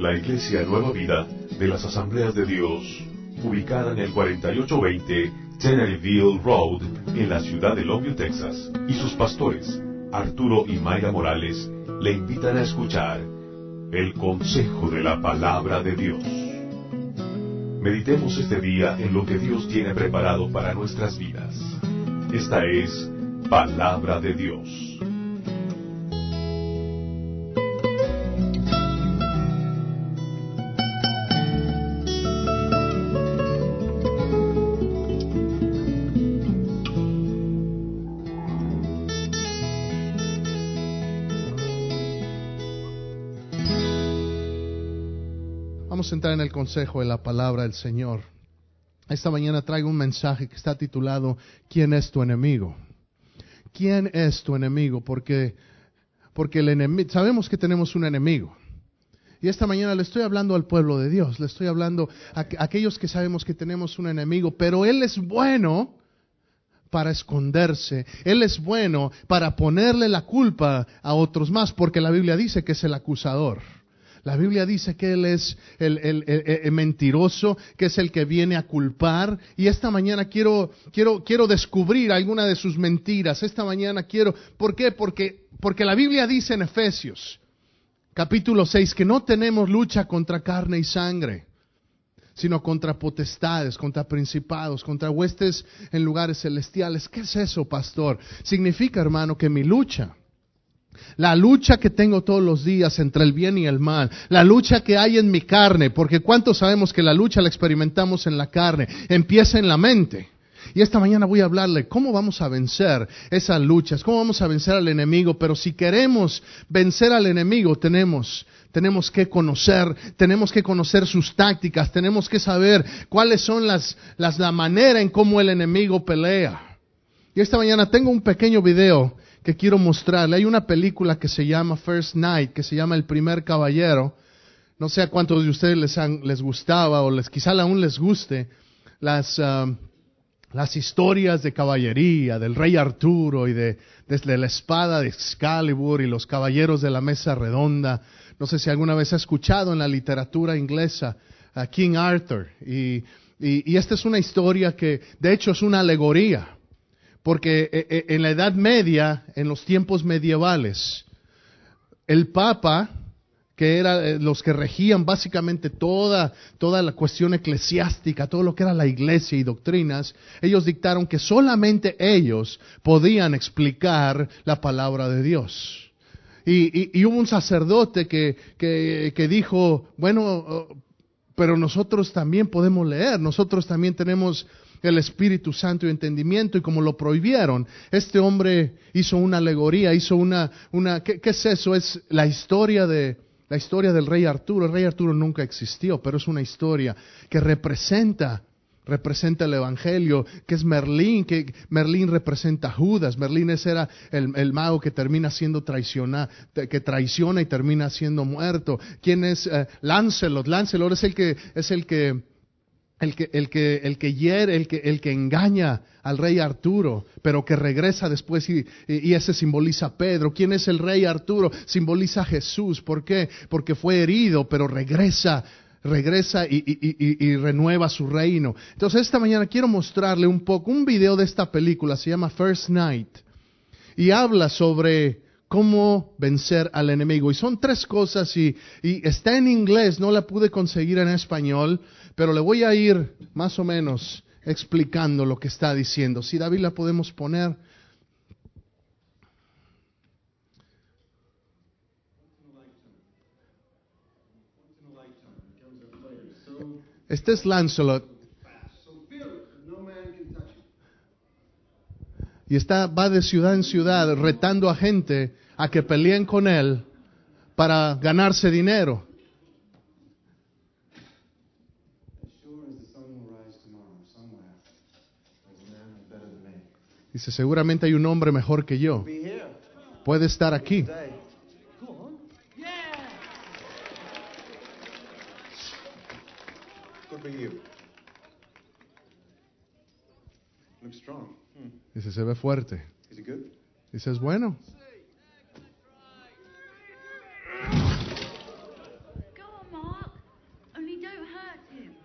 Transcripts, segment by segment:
la Iglesia Nueva Vida de las Asambleas de Dios, ubicada en el 4820 Teneryville Road, en la ciudad de Longview, Texas, y sus pastores, Arturo y Mayra Morales, le invitan a escuchar el consejo de la palabra de Dios. Meditemos este día en lo que Dios tiene preparado para nuestras vidas. Esta es palabra de Dios. Consejo de la palabra del Señor. Esta mañana traigo un mensaje que está titulado ¿Quién es tu enemigo? ¿Quién es tu enemigo? Porque, porque el enemigo, sabemos que tenemos un enemigo. Y esta mañana le estoy hablando al pueblo de Dios, le estoy hablando a, a aquellos que sabemos que tenemos un enemigo, pero Él es bueno para esconderse. Él es bueno para ponerle la culpa a otros más, porque la Biblia dice que es el acusador. La Biblia dice que Él es el, mentiroso, que es el que viene a culpar. Y esta mañana quiero, quiero, quiero descubrir alguna de sus mentiras. Esta mañana quiero, ¿por qué? Porque, porque la Biblia dice en Efesios, capítulo 6, que no tenemos lucha contra carne y sangre, sino contra potestades, contra principados, contra huestes en lugares celestiales. ¿Qué es eso, pastor? Significa, hermano, que mi lucha la lucha que tengo todos los días entre el bien y el mal, la lucha que hay en mi carne, porque cuántos sabemos que la lucha la experimentamos en la carne, empieza en la mente. Y esta mañana voy a hablarle cómo vamos a vencer esas luchas, cómo vamos a vencer al enemigo, pero si queremos vencer al enemigo tenemos tenemos que conocer, tenemos que conocer sus tácticas, tenemos que saber cuáles son las, las la manera en cómo el enemigo pelea. Y esta mañana tengo un pequeño video que quiero mostrarle. Hay una película que se llama First Night, que se llama El primer caballero. No sé a cuántos de ustedes les, han, les gustaba o les, quizá aún les guste las, uh, las historias de caballería del rey Arturo y de, desde la espada de Excalibur y los caballeros de la mesa redonda. No sé si alguna vez ha escuchado en la literatura inglesa a King Arthur. Y, y, y esta es una historia que de hecho es una alegoría porque en la Edad Media, en los tiempos medievales, el Papa, que era los que regían básicamente toda, toda la cuestión eclesiástica, todo lo que era la iglesia y doctrinas, ellos dictaron que solamente ellos podían explicar la palabra de Dios. Y, y, y hubo un sacerdote que, que, que dijo, bueno, pero nosotros también podemos leer, nosotros también tenemos el Espíritu Santo y entendimiento y como lo prohibieron, este hombre hizo una alegoría, hizo una, una ¿qué, ¿qué, es eso? Es la historia de, la historia del rey Arturo. El rey Arturo nunca existió, pero es una historia que representa representa el Evangelio, que es Merlín, que Merlín representa a Judas, Merlín ese era el, el mago que termina siendo traicionado, que traiciona y termina siendo muerto. ¿Quién es uh, Lancelot? Lancelot es el que, es el que el que, el que, el que hiere, el que, el que engaña al rey Arturo, pero que regresa después y, y, ese simboliza Pedro. ¿Quién es el rey Arturo? Simboliza a Jesús. ¿Por qué? Porque fue herido, pero regresa, regresa y, y, y, renueva su reino. Entonces esta mañana quiero mostrarle un poco, un video de esta película, se llama First Night, y habla sobre cómo vencer al enemigo. Y son tres cosas y, está en inglés, no la pude conseguir en español, pero le voy a ir más o menos explicando lo que está diciendo. Si David la podemos poner. Este es Lancelot. Y está, va de ciudad en ciudad retando a gente a que peleen con él para ganarse dinero. Dice, seguramente hay un hombre mejor que yo. Puede estar aquí. Dice, se ve fuerte. Dice, es bueno.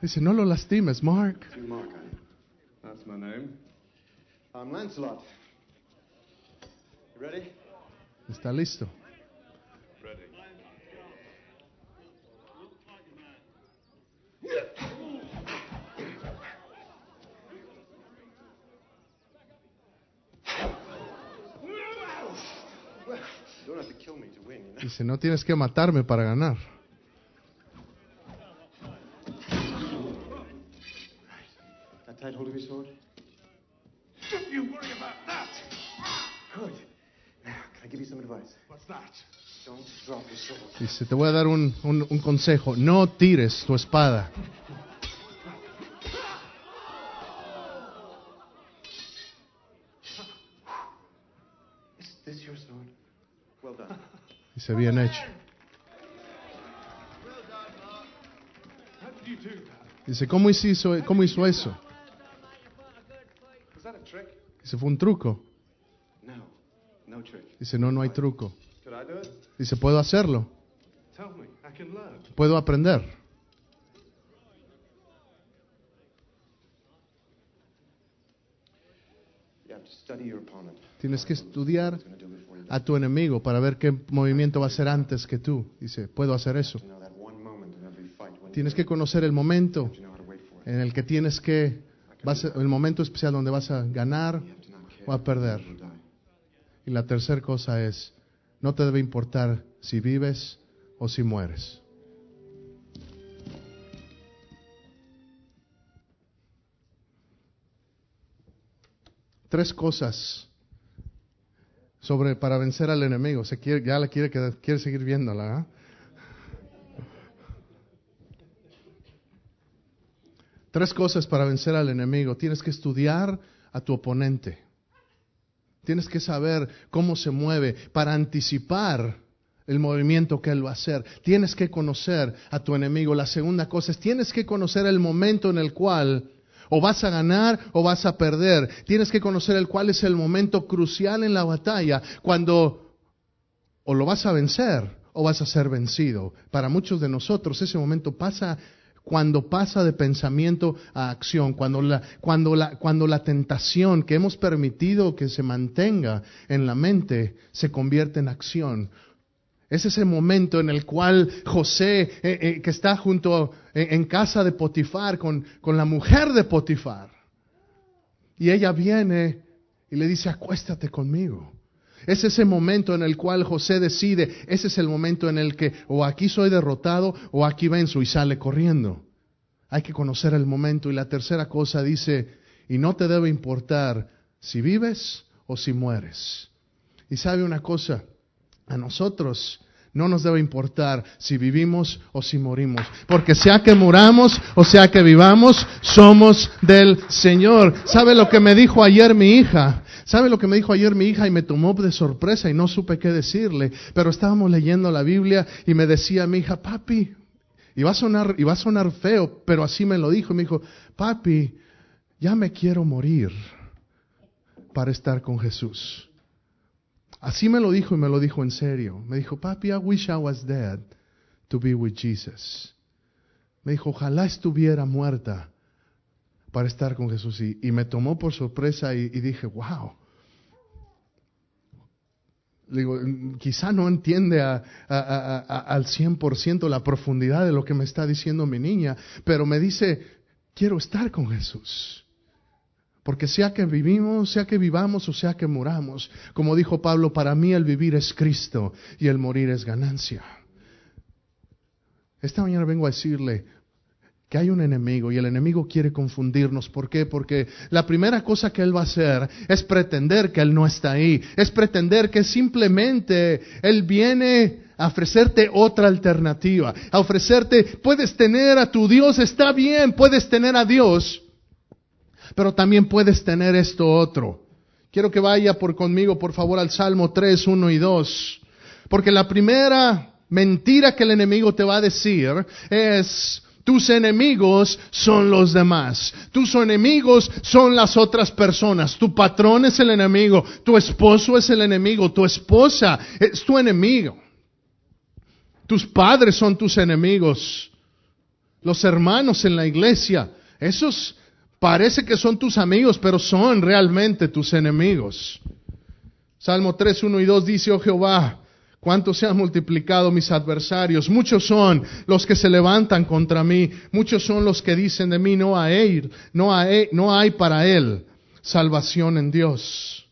Dice, no lo lastimes, Mark. Mark, you? That's my name. I'm Lancelot. You ready? Está listo. Ready. Well, you don't have to kill me to win, you know. Dice, no tienes que matarme para ganar. Dice, te voy a dar un, un- un consejo. No tires tu espada. Dice, bien hecho. Dice, ¿cómo hizo, cómo hizo eso? Dice, fue un truco. Dice, no, no hay truco. Dice, puedo hacerlo. Tell me. I can learn. Puedo aprender. Tienes que estudiar A tu enemigo para ver qué movimiento va a hacer antes que tú. Dice, puedo hacer eso. Tienes que conocer el momento en el que tienes que, vas a- el momento especial donde vas a ganar o a perder. Y la tercera cosa es, no te debe importar si vives o si mueres. Tres cosas sobre para vencer al enemigo. Se quiere, ya la quiere, quiere seguir viéndola. ¿ah? Tres cosas para vencer al enemigo. Tienes que estudiar a tu oponente. Tienes que saber cómo se mueve para anticipar el movimiento que él va a hacer. Tienes que conocer a tu enemigo. La segunda cosa es, tienes que conocer el momento en el cual o vas a ganar o vas a perder. Tienes que conocer el cuál es el momento crucial en la batalla cuando o lo vas a vencer o vas a ser vencido. Para muchos de nosotros ese momento pasa cuando pasa de pensamiento a acción, cuando la, cuando la, cuando la tentación que hemos permitido que se mantenga en la mente se convierte en acción. Es ese momento en el cual José, eh, eh, que está junto en, en casa de Potifar con, con la mujer de Potifar, y ella viene y le dice, acuéstate conmigo. Es ese momento en el cual José decide, ese es el momento en el que o aquí soy derrotado o aquí venzo y sale corriendo. Hay que conocer el momento. Y la tercera cosa dice, y no te debe importar si vives o si mueres. Y sabe una cosa, a nosotros no nos debe importar si vivimos o si morimos, porque sea que muramos o sea que vivamos, somos del Señor. ¿Sabe lo que me dijo ayer mi hija? ¿Sabe lo que me dijo ayer mi hija y me tomó de sorpresa y no supe qué decirle? Pero estábamos leyendo la Biblia y me decía mi hija, papi, y va a sonar, y va a sonar feo, pero así me lo dijo, me dijo, papi, ya me quiero morir para estar con Jesús. Así me lo dijo y me lo dijo en serio. Me dijo, papi, I wish I was dead to be with Jesus. Me dijo, ojalá estuviera muerta para estar con Jesús. Y, y me tomó por sorpresa y, y dije, wow. Digo, "Mm, quizá no entiende a- a- a- al 100% la profundidad de lo que me está diciendo mi niña, pero me dice, quiero estar con Jesús. Porque sea que vivimos, sea que vivamos o sea que muramos, como dijo Pablo, para mí el vivir es Cristo y el morir es ganancia. Esta mañana vengo a decirle que hay un enemigo y el enemigo quiere confundirnos. ¿Por qué? Porque la primera cosa que él va a hacer es pretender que él no está ahí, es pretender que simplemente él viene a ofrecerte otra alternativa, a ofrecerte, puedes tener a tu Dios, está bien, puedes tener a Dios, pero también puedes tener esto otro. Quiero que vaya por conmigo, por favor, al Salmo 3, 1 y 2. Porque la primera mentira que el enemigo te va a decir es, tus enemigos son los demás. Tus enemigos son las otras personas. Tu patrón es el enemigo. Tu esposo es el enemigo. Tu esposa es tu enemigo. Tus padres son tus enemigos. los hermanos en la iglesia, esos parece que son tus amigos, pero son realmente tus enemigos. Salmo 3, 1 y 2 dice, oh Jehová, cuánto se han multiplicado mis adversarios. Muchos son los que se levantan contra mí. Muchos son los que dicen de mí, no hay, no no hay para él salvación en Dios.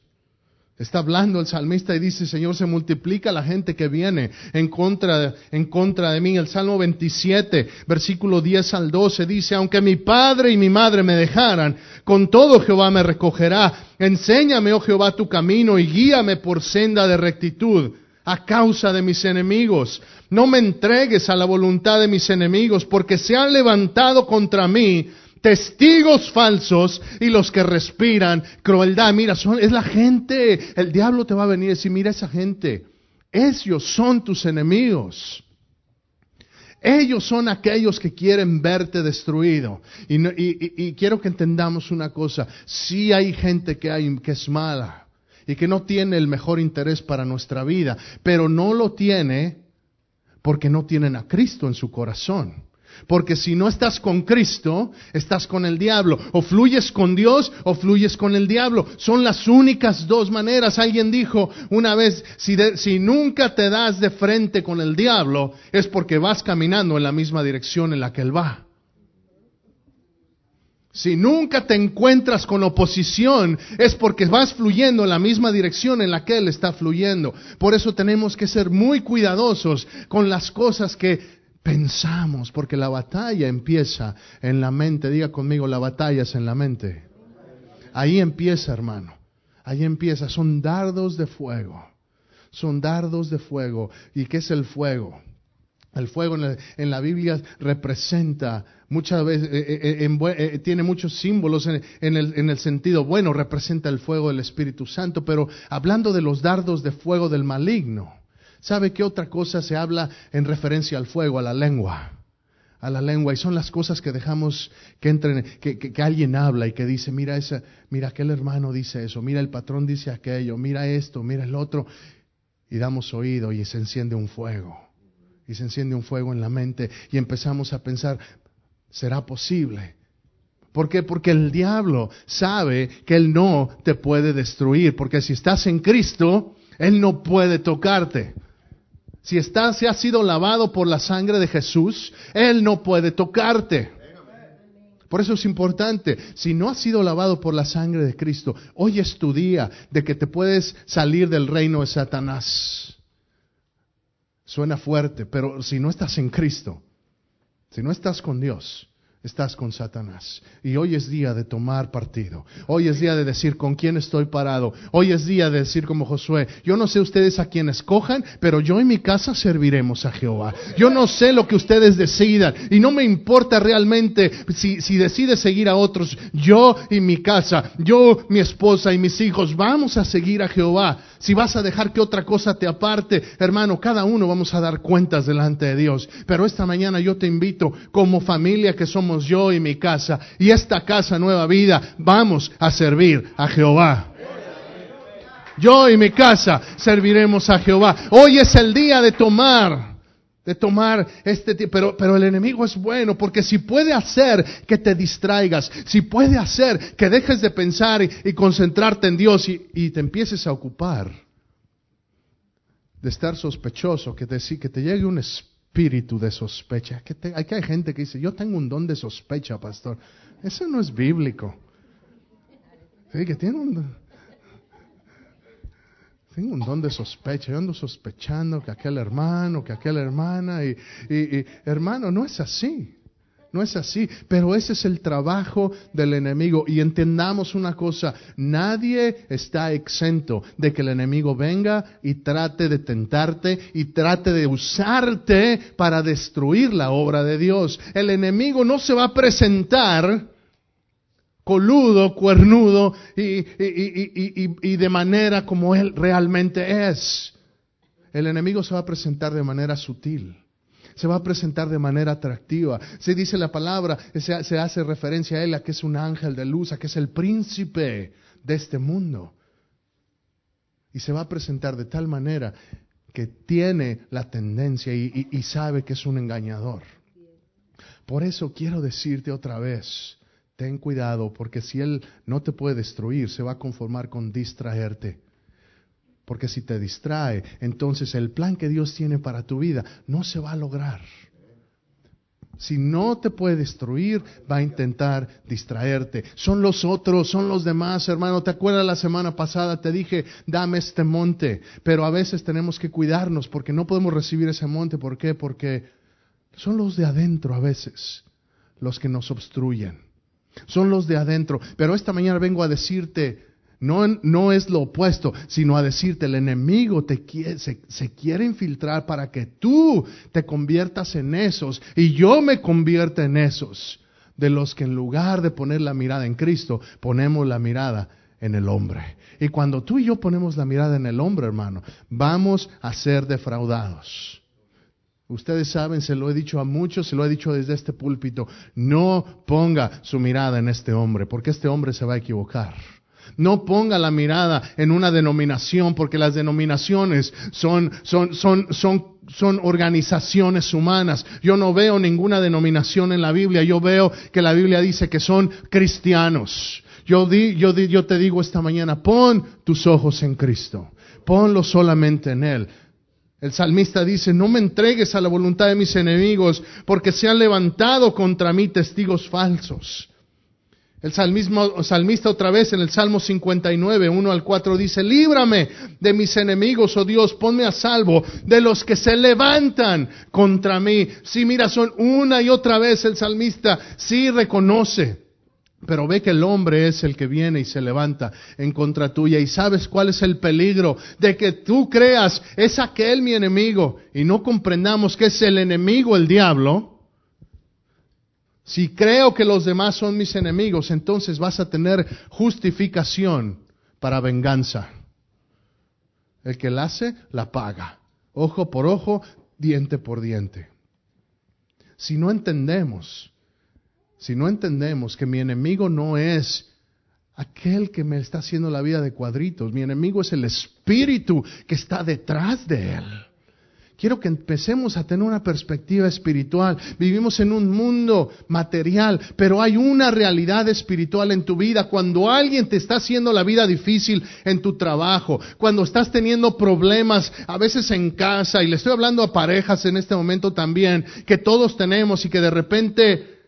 Está hablando el salmista y dice, Señor, se multiplica la gente que viene en contra, de mí. El Salmo 27, versículo 10 al 12 dice, aunque mi padre y mi madre me dejaran, con todo Jehová me recogerá. Enséñame, oh Jehová, tu camino y guíame por senda de rectitud a causa de mis enemigos. No me entregues a la voluntad de mis enemigos, porque se han levantado contra mí testigos falsos y los que respiran crueldad. Mira, son, es la gente. El diablo te va a venir y decir, mira esa gente. Ellos son tus enemigos. Ellos son aquellos que quieren verte destruido. Y, quiero que entendamos una cosa. Sí hay gente que, hay, que es mala y que no tiene el mejor interés para nuestra vida, pero no lo tiene porque no tienen a Cristo en su corazón. Porque si no estás con Cristo, estás con el diablo. O fluyes con Dios o fluyes con el diablo. Son las únicas dos maneras. Alguien dijo una vez, si, si, nunca te das de frente con el diablo, es porque vas caminando en la misma dirección en la que él va. Si nunca te encuentras con oposición, es porque vas fluyendo en la misma dirección en la que Él está fluyendo. Por eso tenemos que ser muy cuidadosos con las cosas que pensamos, porque la batalla empieza en la mente. Diga conmigo, la batalla es en la mente. Ahí empieza, hermano. Ahí empieza. Son dardos de fuego. Son dardos de fuego. ¿Y qué es el fuego? El fuego en la, Biblia representa muchas veces, eh, eh, eh, tiene muchos símbolos en, el, en el sentido bueno, representa el fuego del Espíritu Santo, pero hablando de los dardos de fuego del maligno, ¿Sabe qué otra cosa se habla en referencia al fuego, a la lengua? A la lengua. Y son las cosas que dejamos que entren, que, alguien habla y que dice, mira esa, mira aquel hermano dice eso, mira el patrón dice aquello, mira esto, mira el otro. Y damos oído y se enciende un fuego. Y se enciende un fuego en la mente y empezamos a pensar, ¿será posible? ¿Por qué? Porque el diablo sabe que él no te puede destruir, porque si estás en Cristo, él no puede tocarte. Si estás, si has sido lavado por la sangre de Jesús, Él no puede tocarte. Por eso es importante, si no has sido lavado por la sangre de Cristo, hoy es tu día de que te puedes salir del reino de Satanás. Suena fuerte, pero si no estás en Cristo, si no estás con Dios, estás con Satanás. Y hoy es día de tomar partido. Hoy es día de decir con quién estoy parado. Hoy es día de decir como Josué, yo no sé ustedes a quién escojan, pero yo en mi casa serviremos a Jehová. Yo no sé lo que ustedes decidan y no me importa realmente si, si decides seguir a otros. Yo y mi casa, yo, mi esposa y mis hijos, vamos a seguir a Jehová. Si vas a dejar que otra cosa te aparte, hermano, cada uno vamos a dar cuentas delante de Dios. Pero esta mañana yo te invito, como familia que somos yo y mi casa, y esta casa nueva vida, vamos a servir a Jehová. Yo y mi casa serviremos a Jehová. Hoy es el día de tomar de tomar este tiempo. Pero, pero el enemigo es bueno porque si puede hacer que te distraigas, si puede hacer que dejes de pensar y, concentrarte en Dios y, te empieces a ocupar de estar sospechoso, que te, que te llegue un espíritu de sospecha. Que hay gente que dice, yo tengo un don de sospecha, pastor. Eso no es bíblico. Sí, que tiene un, tengo un don de sospecha, yo ando sospechando que aquel hermano, que aquella hermana, y, hermano, no es así, no es así, pero ese es el trabajo del enemigo. Y entendamos una cosa, nadie está exento de que el enemigo venga y trate de tentarte y trate de usarte para destruir la obra de Dios. El enemigo no se va a presentar coludo, cuernudo y, de manera como Él realmente es. El enemigo se va a presentar de manera sutil, se va a presentar de manera atractiva. Se dice la palabra, se, hace referencia a Él, a que es un ángel de luz, a que es el príncipe de este mundo. Y se va a presentar de tal manera que tiene la tendencia y sabe que es un engañador. Por eso quiero decirte otra vez, ten cuidado, porque si Él no te puede destruir, se va a conformar con distraerte. Porque si te distrae, entonces el plan que Dios tiene para tu vida no se va a lograr. Si no te puede destruir, va a intentar distraerte. Son los otros, son los demás, hermano. ¿Te acuerdas la semana pasada? Te dije, dame este monte. Pero a veces tenemos que cuidarnos porque no podemos recibir ese monte. ¿Por qué? Porque son los de adentro a veces los que nos obstruyen. Son los de adentro. Pero esta mañana vengo a decirte, no, no, es lo opuesto, sino a decirte, el enemigo te quiere, se, se, quiere infiltrar para que tú te conviertas en esos y yo me convierta en esos, de los que en lugar de poner la mirada en Cristo, ponemos la mirada en el hombre. Y cuando tú y yo ponemos la mirada en el hombre, hermano, vamos a ser defraudados. Ustedes saben, se lo he dicho a muchos, se lo he dicho desde este púlpito, no ponga su mirada en este hombre, porque este hombre se va a equivocar. No ponga la mirada en una denominación, porque las denominaciones son, son, son, son, son organizaciones humanas. Yo no veo ninguna denominación en la Biblia. Yo veo que la Biblia dice que son cristianos. Yo, di, yo, di, yo te digo esta mañana, pon tus ojos en Cristo. Ponlo solamente en Él. El salmista dice, no me entregues a la voluntad de mis enemigos, porque se han levantado contra mí testigos falsos. El salmista otra vez en el Salmo 59, 1 al 4 dice, líbrame de mis enemigos, oh Dios, ponme a salvo de los que se levantan contra mí. Sí, mira, son una y otra vez el salmista, sí reconoce, pero ve que el hombre es el que viene y se levanta en contra tuya. Y sabes cuál es el peligro de que tú creas, es aquel mi enemigo, y no comprendamos que es el enemigo el diablo si creo que los demás son mis enemigos, entonces vas a tener justificación para venganza. El que la hace, la paga. Ojo por ojo, diente por diente. Si no entendemos, si no entendemos que mi enemigo no es aquel que me está haciendo la vida de cuadritos, mi enemigo es el espíritu que está detrás de él. Quiero que empecemos a tener una perspectiva espiritual. Vivimos en un mundo material, pero hay una realidad espiritual en tu vida. Cuando alguien te está haciendo la vida difícil en tu trabajo, cuando estás teniendo problemas a veces en casa, y le estoy hablando a parejas en este momento también, que todos tenemos y que de repente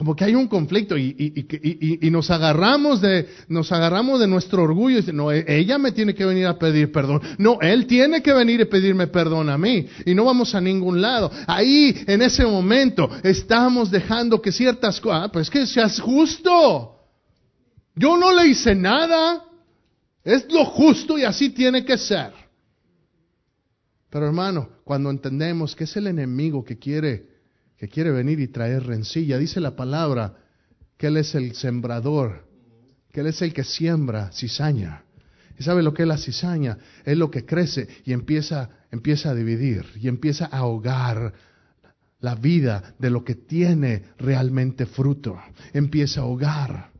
como que hay un conflicto y, nos agarramos de, nos agarramos de nuestro orgullo y no, e, ella me tiene que venir a pedir perdón. No, él tiene que venir y pedirme perdón a mí. Y no vamos a ningún lado. Ahí, en ese momento, estamos dejando que ciertas cosas, ah, pues que seas justo. Yo no le hice nada. Es lo justo y así tiene que ser. Pero hermano, cuando entendemos que es el enemigo que quiere que quiere venir y traer rencilla. Dice la palabra que Él es el sembrador, que Él es el que siembra cizaña. ¿Y sabe lo que es la cizaña? Es lo que crece y empieza, empieza a dividir y empieza a ahogar la vida de lo que tiene realmente fruto. Empieza a ahogar.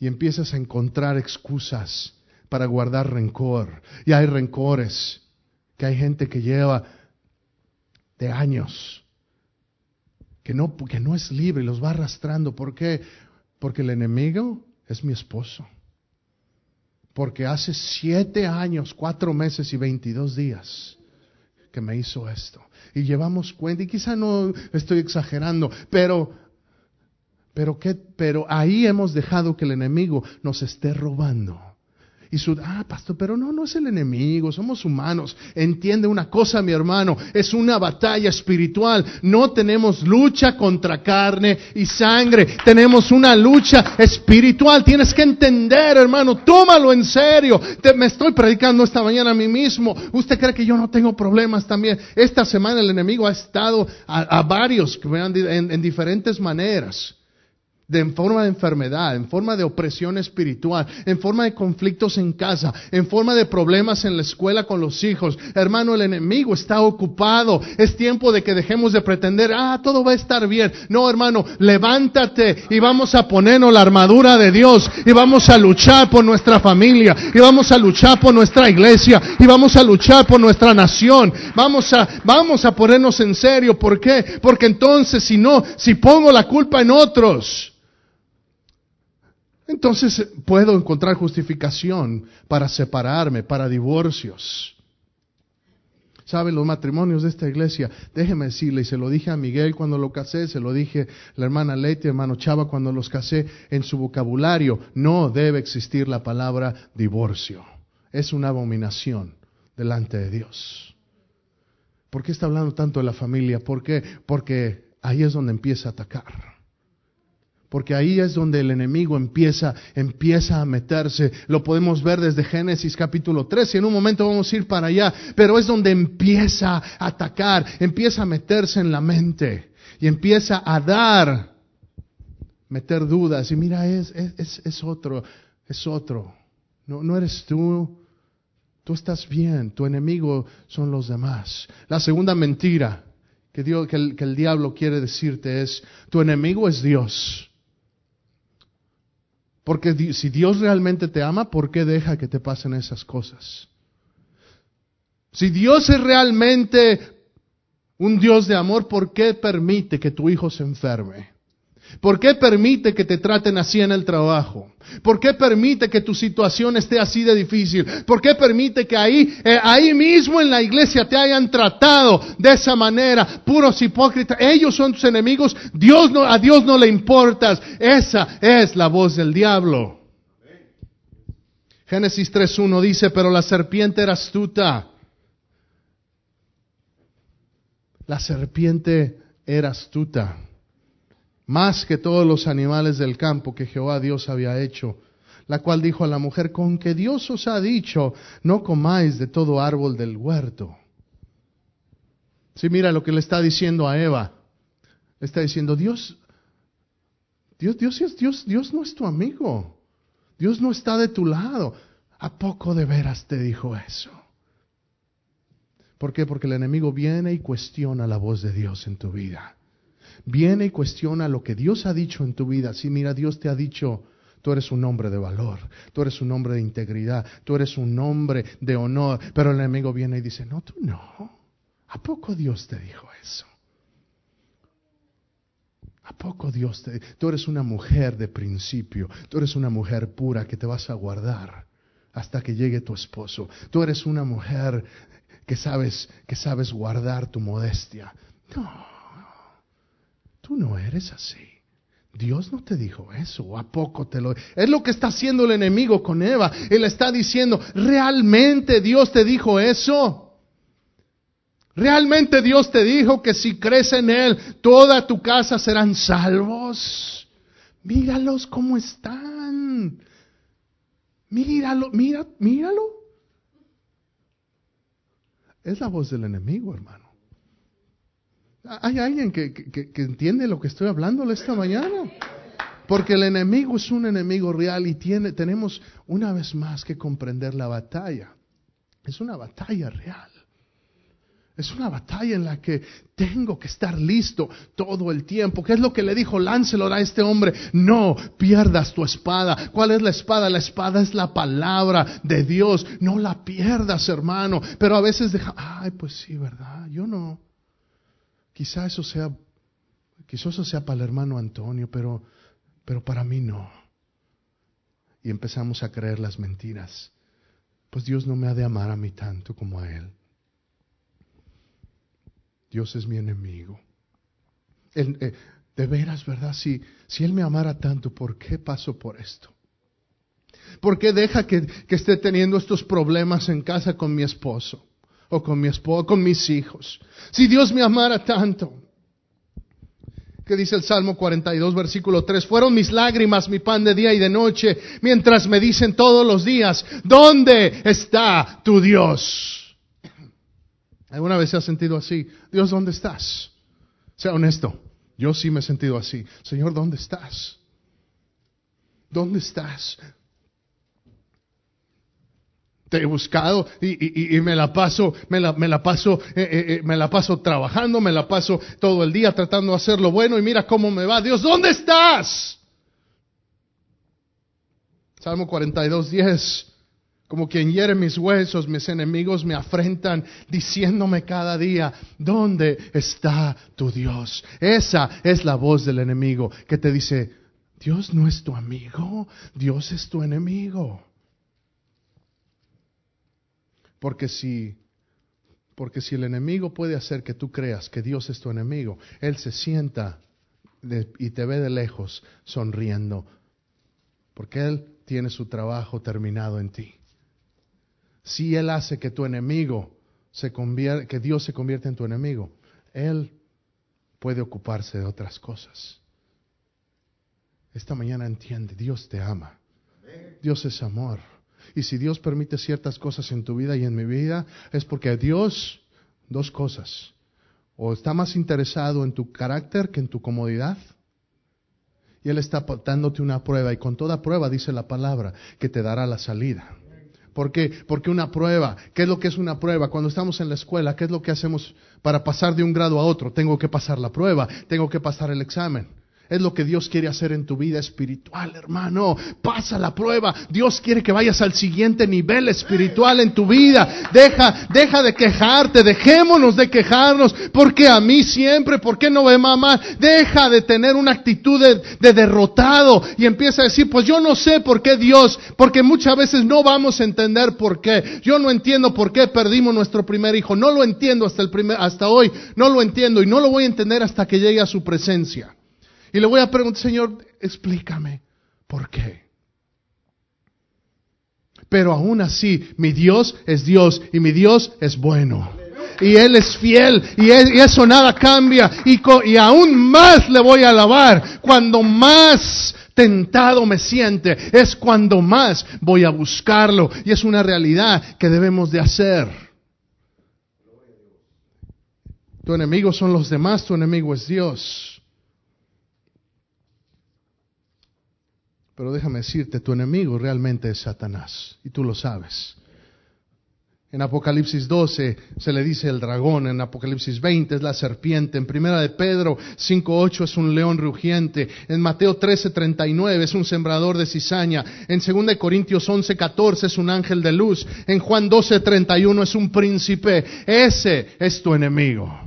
Y empiezas a encontrar excusas para guardar rencor. Y hay rencores que hay gente que lleva de años, que no, que no es libre, los va arrastrando. ¿Por qué? Porque el enemigo es mi esposo. Porque hace siete años, cuatro meses y veintidós días que me hizo esto. Y llevamos cuenta, y quizá no estoy exagerando, pero, pero, ¿qué? pero ahí hemos dejado que el enemigo nos esté robando y su, ah, pastor, pero no, no es el enemigo, somos humanos. Entiende una cosa, mi hermano, es una batalla espiritual. No tenemos lucha contra carne y sangre, tenemos una lucha espiritual. Tienes que entender, hermano, tómalo en serio. Te, me estoy predicando esta mañana a mí mismo. ¿Usted cree que yo no tengo problemas también? Esta semana el enemigo ha estado a, varios en, en diferentes maneras. De en forma de enfermedad, en forma de opresión espiritual, en forma de conflictos en casa, en forma de problemas en la escuela con los hijos. Hermano, el enemigo está ocupado. Es tiempo de que dejemos de pretender, ah, todo va a estar bien. No, hermano, levántate y vamos a ponernos la armadura de Dios y vamos a luchar por nuestra familia y vamos a luchar por nuestra iglesia y vamos a luchar por nuestra nación. Vamos a, vamos a ponernos en serio. ¿Por qué? Porque entonces si no, si pongo la culpa en otros, entonces puedo encontrar justificación para separarme, para divorcios. ¿Saben los matrimonios de esta iglesia? Déjeme decirle, y se lo dije a Miguel cuando lo casé, se lo dije a la hermana Leti, hermano Chava cuando los casé, en su vocabulario no debe existir la palabra divorcio. Es una abominación delante de Dios. ¿Por qué está hablando tanto de la familia? ¿Por qué? Porque ahí es donde empieza a atacar porque ahí es donde el enemigo empieza, empieza a meterse. Lo podemos ver desde Génesis capítulo 13, en un momento vamos a ir para allá, pero es donde empieza a atacar, empieza a meterse en la mente y empieza a dar, meter dudas. Y mira, es, es, es otro, es otro. No, no eres tú, tú estás bien, tu enemigo son los demás. La segunda mentira que, Dios, que, el, que el diablo quiere decirte es, tu enemigo es Dios. Porque si Dios realmente te ama, ¿por qué deja que te pasen esas cosas? Si Dios es realmente un Dios de amor, ¿por qué permite que tu hijo se enferme? ¿Por qué permite que te traten así en el trabajo? ¿Por qué permite que tu situación esté así de difícil? ¿Por qué permite que ahí, eh, ahí mismo en la iglesia te hayan tratado de esa manera? Puros hipócritas. Ellos son tus enemigos. Dios no, a Dios no le importas. Esa es la voz del diablo. Génesis 3.1 dice, pero la serpiente era astuta. La serpiente era astuta más que todos los animales del campo que Jehová Dios había hecho, la cual dijo a la mujer, con que Dios os ha dicho, no comáis de todo árbol del huerto. Sí, mira lo que le está diciendo a Eva. Le está diciendo, Dios, Dios, Dios Dios, Dios no es tu amigo. Dios no está de tu lado. ¿A poco de veras te dijo eso? ¿Por qué? Porque el enemigo viene y cuestiona la voz de Dios en tu vida viene y cuestiona lo que Dios ha dicho en tu vida. Si mira, Dios te ha dicho, tú eres un hombre de valor, tú eres un hombre de integridad, tú eres un hombre de honor, pero el enemigo viene y dice, no, tú no. ¿A poco Dios te dijo eso? ¿A poco Dios te... Tú eres una mujer de principio, tú eres una mujer pura que te vas a guardar hasta que llegue tu esposo. Tú eres una mujer que sabes, que sabes guardar tu modestia. No, Tú no eres así. Dios no te dijo eso, ¿a poco te lo... Es lo que está haciendo el enemigo con Eva. Él está diciendo, ¿realmente Dios te dijo eso? ¿Realmente Dios te dijo que si crees en Él, toda tu casa serán salvos? Míralos cómo están. Míralo, mira, míralo. Es la voz del enemigo, hermano. ¿Hay alguien que, entiende lo que estoy hablando esta mañana? Porque el enemigo es un enemigo real y tiene, tenemos una vez más que comprender la batalla. Es una batalla real. Es una batalla en la que tengo que estar listo todo el tiempo. ¿Qué es lo que le dijo Lancelot a este hombre? No pierdas tu espada. ¿Cuál es la espada? La espada es la palabra de Dios. No la pierdas, hermano. Pero a veces deja, ay, pues sí, ¿verdad? Yo no. Quizá eso sea, quizá eso sea para el hermano Antonio, pero, pero para mí no. Y empezamos a creer las mentiras. Pues Dios no me ha de amar a mí tanto como a Él. Dios es mi enemigo. Eh, de veras, ¿verdad? Si, si Él me amara tanto, ¿por qué paso por esto? ¿Por qué deja que, que esté teniendo estos problemas en casa con mi esposo? O con mi esposa, con mis hijos. Si Dios me amara tanto. ¿Qué dice el Salmo 42, versículo 3? Fueron mis lágrimas mi pan de día y de noche, mientras me dicen todos los días, ¿dónde está tu Dios? ¿Alguna vez se ha sentido así? Dios, ¿dónde estás? Sea honesto. Yo sí me he sentido así. Señor, ¿dónde estás? ¿Dónde estás? Te he buscado y, me la paso, me la, me la paso, eh, eh, eh, me la paso trabajando, me la paso todo el día tratando de hacer lo bueno y mira cómo me va. Dios, ¿dónde estás? Salmo 42, 10. Como quien hiere mis huesos, mis enemigos me afrentan, diciéndome cada día, ¿dónde está tu Dios? Esa es la voz del enemigo que te dice, Dios no es tu amigo, Dios es tu enemigo. Porque si, porque si el enemigo puede hacer que tú creas que Dios es tu enemigo, Él se sienta y te ve de lejos sonriendo, porque Él tiene su trabajo terminado en ti si Él hace que tu enemigo se convierta, que Dios se convierta en tu enemigo, Él puede ocuparse de otras cosas. Esta mañana entiende, Dios te ama. Dios es amor. Y si Dios permite ciertas cosas en tu vida y en mi vida, es porque Dios, dos cosas, o está más interesado en tu carácter que en tu comodidad, y Él está dándote una prueba, y con toda prueba dice la palabra, que te dará la salida. ¿Por qué? Porque una prueba, ¿qué es lo que es una prueba? Cuando estamos en la escuela, ¿qué es lo que hacemos para pasar de un grado a otro? Tengo que pasar la prueba, tengo que pasar el examen. Es lo que Dios quiere hacer en tu vida espiritual, hermano. Pasa la prueba. Dios quiere que vayas al siguiente nivel espiritual en tu vida. Deja, deja de quejarte. Dejémonos de quejarnos. Porque a mí siempre, ¿por qué no ve mamá? Deja de tener una actitud de, de derrotado y empieza a decir, pues yo no sé por qué Dios, porque muchas veces no vamos a entender por qué. Yo no entiendo por qué perdimos nuestro primer hijo. No lo entiendo hasta el primer, hasta hoy. No lo entiendo y no lo voy a entender hasta que llegue a su presencia. Y le voy a preguntar, Señor, explícame por qué. Pero aún así, mi Dios es Dios y mi Dios es bueno. Y Él es fiel y, eso nada cambia. Y, y aún más le voy a alabar. Cuando más tentado me siente, es cuando más voy a buscarlo. Y es una realidad que debemos de hacer. Tu enemigo son los demás, tu enemigo es Dios. Pero déjame decirte, tu enemigo realmente es Satanás, y tú lo sabes. En Apocalipsis 12 se le dice el dragón, en Apocalipsis 20 es la serpiente, en Primera de Pedro 5.8 es un león rugiente, en Mateo 13.39 es un sembrador de cizaña, en 2 Corintios 11.14 es un ángel de luz, en Juan 12.31 es un príncipe. Ese es tu enemigo.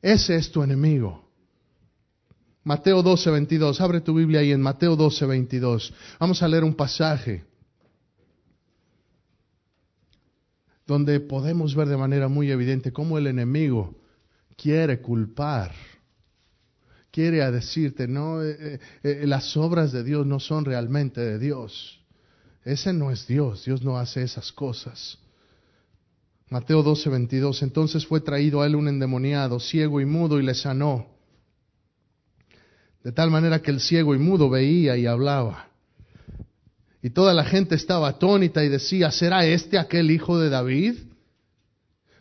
Ese es tu enemigo. Mateo 12, 22. Abre tu Biblia ahí en Mateo 12, 22. Vamos a leer un pasaje donde podemos ver de manera muy evidente cómo el enemigo quiere culpar, quiere decirte, no, eh, eh, eh, las obras de Dios no son realmente de Dios. Ese no es Dios, Dios no hace esas cosas. Mateo 12, 22. Entonces fue traído a él un endemoniado, ciego y mudo, y le sanó de tal manera que el ciego y mudo veía y hablaba. Y toda la gente estaba atónita y decía, ¿será este aquel hijo de David?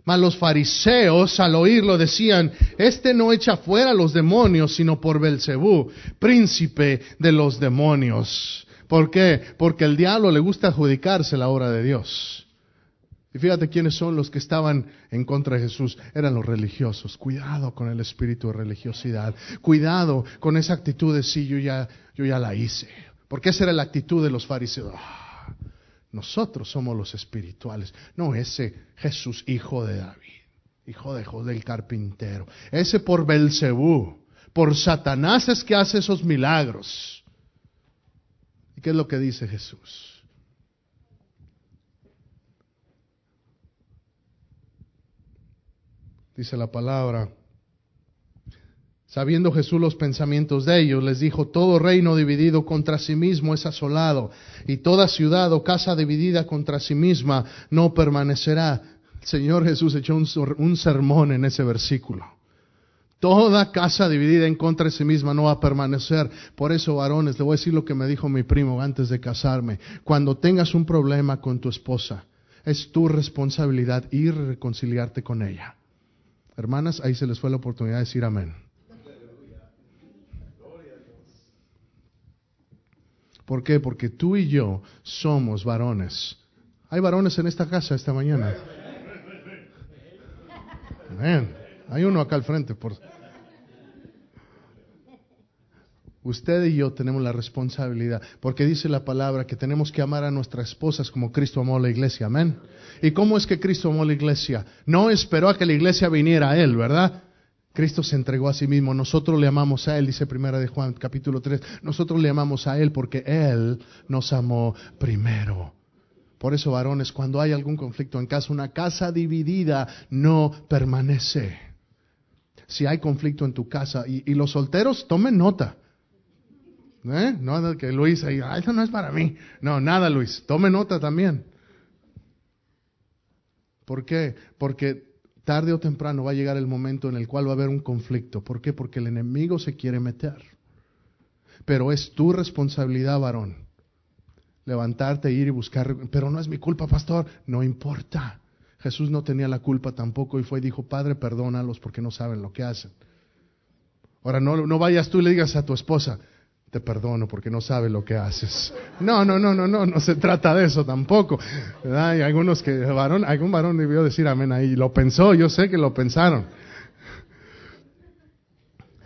Mas los fariseos al oírlo decían, este no echa fuera a los demonios, sino por Belcebú, príncipe de los demonios. ¿Por qué? Porque el diablo le gusta adjudicarse la obra de Dios. Y fíjate quiénes son los que estaban en contra de Jesús. Eran los religiosos. Cuidado con el espíritu de religiosidad. Cuidado con esa actitud de sí, yo ya, yo ya la hice. Porque esa era la actitud de los fariseos. Ah, nosotros somos los espirituales. No ese Jesús, hijo de David. Hijo de José del carpintero. Ese por Belcebú. Por Satanás es que hace esos milagros. ¿Y qué es lo que dice Jesús? Dice la palabra. Sabiendo Jesús los pensamientos de ellos, les dijo, todo reino dividido contra sí mismo es asolado, y toda ciudad o casa dividida contra sí misma no permanecerá. El Señor Jesús echó un, sermón en ese versículo. Toda casa dividida en contra de sí misma no va a permanecer. Por eso, varones, le voy a decir lo que me dijo mi primo antes de casarme. Cuando tengas un problema con tu esposa, es tu responsabilidad ir a reconciliarte con ella. Hermanas, ahí se les fue la oportunidad de decir amén. ¿Por qué? Porque tú y yo somos varones. Hay varones en esta casa esta mañana. Amén. Hay uno acá al frente. Por... Usted y yo tenemos la responsabilidad, porque dice la palabra que tenemos que amar a nuestras esposas como Cristo amó a la iglesia. Amén. ¿Y cómo es que Cristo amó a la iglesia? No esperó a que la iglesia viniera a Él, ¿verdad? Cristo se entregó a sí mismo. Nosotros le amamos a Él, dice Primera de Juan, capítulo 3. Nosotros le amamos a Él porque Él nos amó primero. Por eso, varones, cuando hay algún conflicto en casa, una casa dividida no permanece. Si hay conflicto en tu casa, y, los solteros, tomen nota. ¿Eh? No que Luis ahí, ah, eso no es para mí. No, nada, Luis, tome nota también. ¿Por qué? Porque tarde o temprano va a llegar el momento en el cual va a haber un conflicto. ¿Por qué? Porque el enemigo se quiere meter. Pero es tu responsabilidad, varón, levantarte, ir y buscar. Pero no es mi culpa, pastor. No importa. Jesús no tenía la culpa tampoco y fue y dijo, Padre, perdónalos porque no saben lo que hacen. Ahora, no, no vayas tú y le digas a tu esposa, te perdono porque no sabe lo que haces. No, no, no, no, no, no se trata de eso tampoco. Hay algunos que, varón, algún varón debió decir amén ahí. Lo pensó, yo sé que lo pensaron.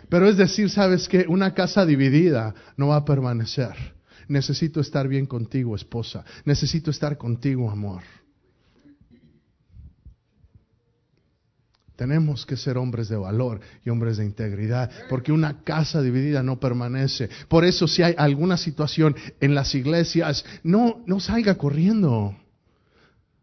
Pero es decir, sabes que una casa dividida no va a permanecer. Necesito estar bien contigo, esposa. Necesito estar contigo, amor. Tenemos que ser hombres de valor y hombres de integridad, porque una casa dividida no permanece. Por eso si hay alguna situación en las iglesias, no, no salga corriendo.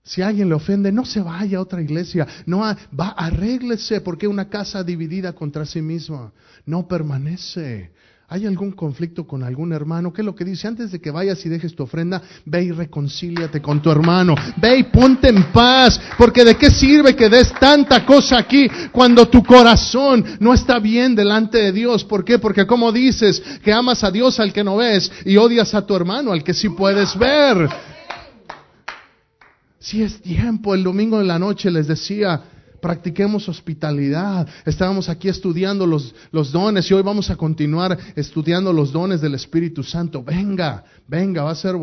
Si alguien le ofende, no se vaya a otra iglesia. No va, arréglese, porque una casa dividida contra sí misma no permanece. ¿Hay algún conflicto con algún hermano? ¿Qué es lo que dice? Antes de que vayas y dejes tu ofrenda, ve y reconcíliate con tu hermano. Ve y ponte en paz. Porque de qué sirve que des tanta cosa aquí cuando tu corazón no está bien delante de Dios. ¿Por qué? Porque como dices que amas a Dios al que no ves y odias a tu hermano al que sí puedes ver. Si es tiempo, el domingo en la noche les decía, practiquemos hospitalidad. Estábamos aquí estudiando los, dones y hoy vamos a continuar estudiando los dones del Espíritu Santo. Venga, venga, va a ser,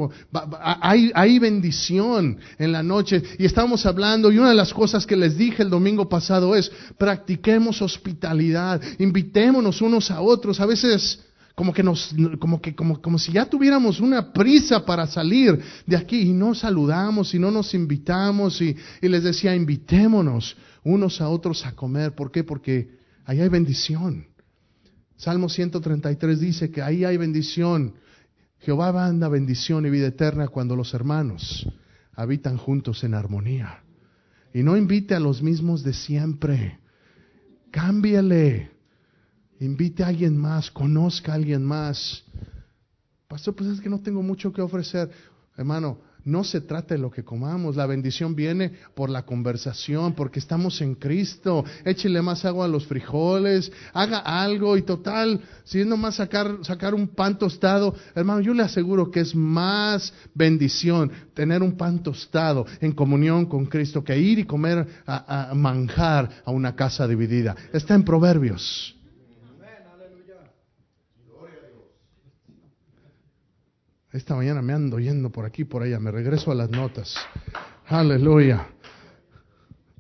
hay, bendición en la noche. Y estamos hablando y una de las cosas que les dije el domingo pasado es, practiquemos hospitalidad, invitémonos unos a otros. A veces como que nos, como que, como, como si ya tuviéramos una prisa para salir de aquí y no saludamos y no nos invitamos y les decía, invitémonos unos a otros a comer. ¿Por qué? Porque ahí hay bendición. Salmo 133 dice que ahí hay bendición. Jehová manda bendición y vida eterna cuando los hermanos habitan juntos en armonía. Y no invite a los mismos de siempre. Cámbiale. Invite a alguien más, conozca a alguien más. Pastor, pues es que no tengo mucho que ofrecer. Hermano, no se trata de lo que comamos, la bendición viene por la conversación, porque estamos en Cristo. Échele más agua a los frijoles, haga algo y total, si es nomás sacar, sacar un pan tostado, hermano, yo le aseguro que es más bendición tener un pan tostado en comunión con Cristo que ir y comer a, a manjar a una casa dividida. Está en Proverbios. Esta mañana me ando yendo por aquí, por allá. Me regreso a las notas. Aleluya.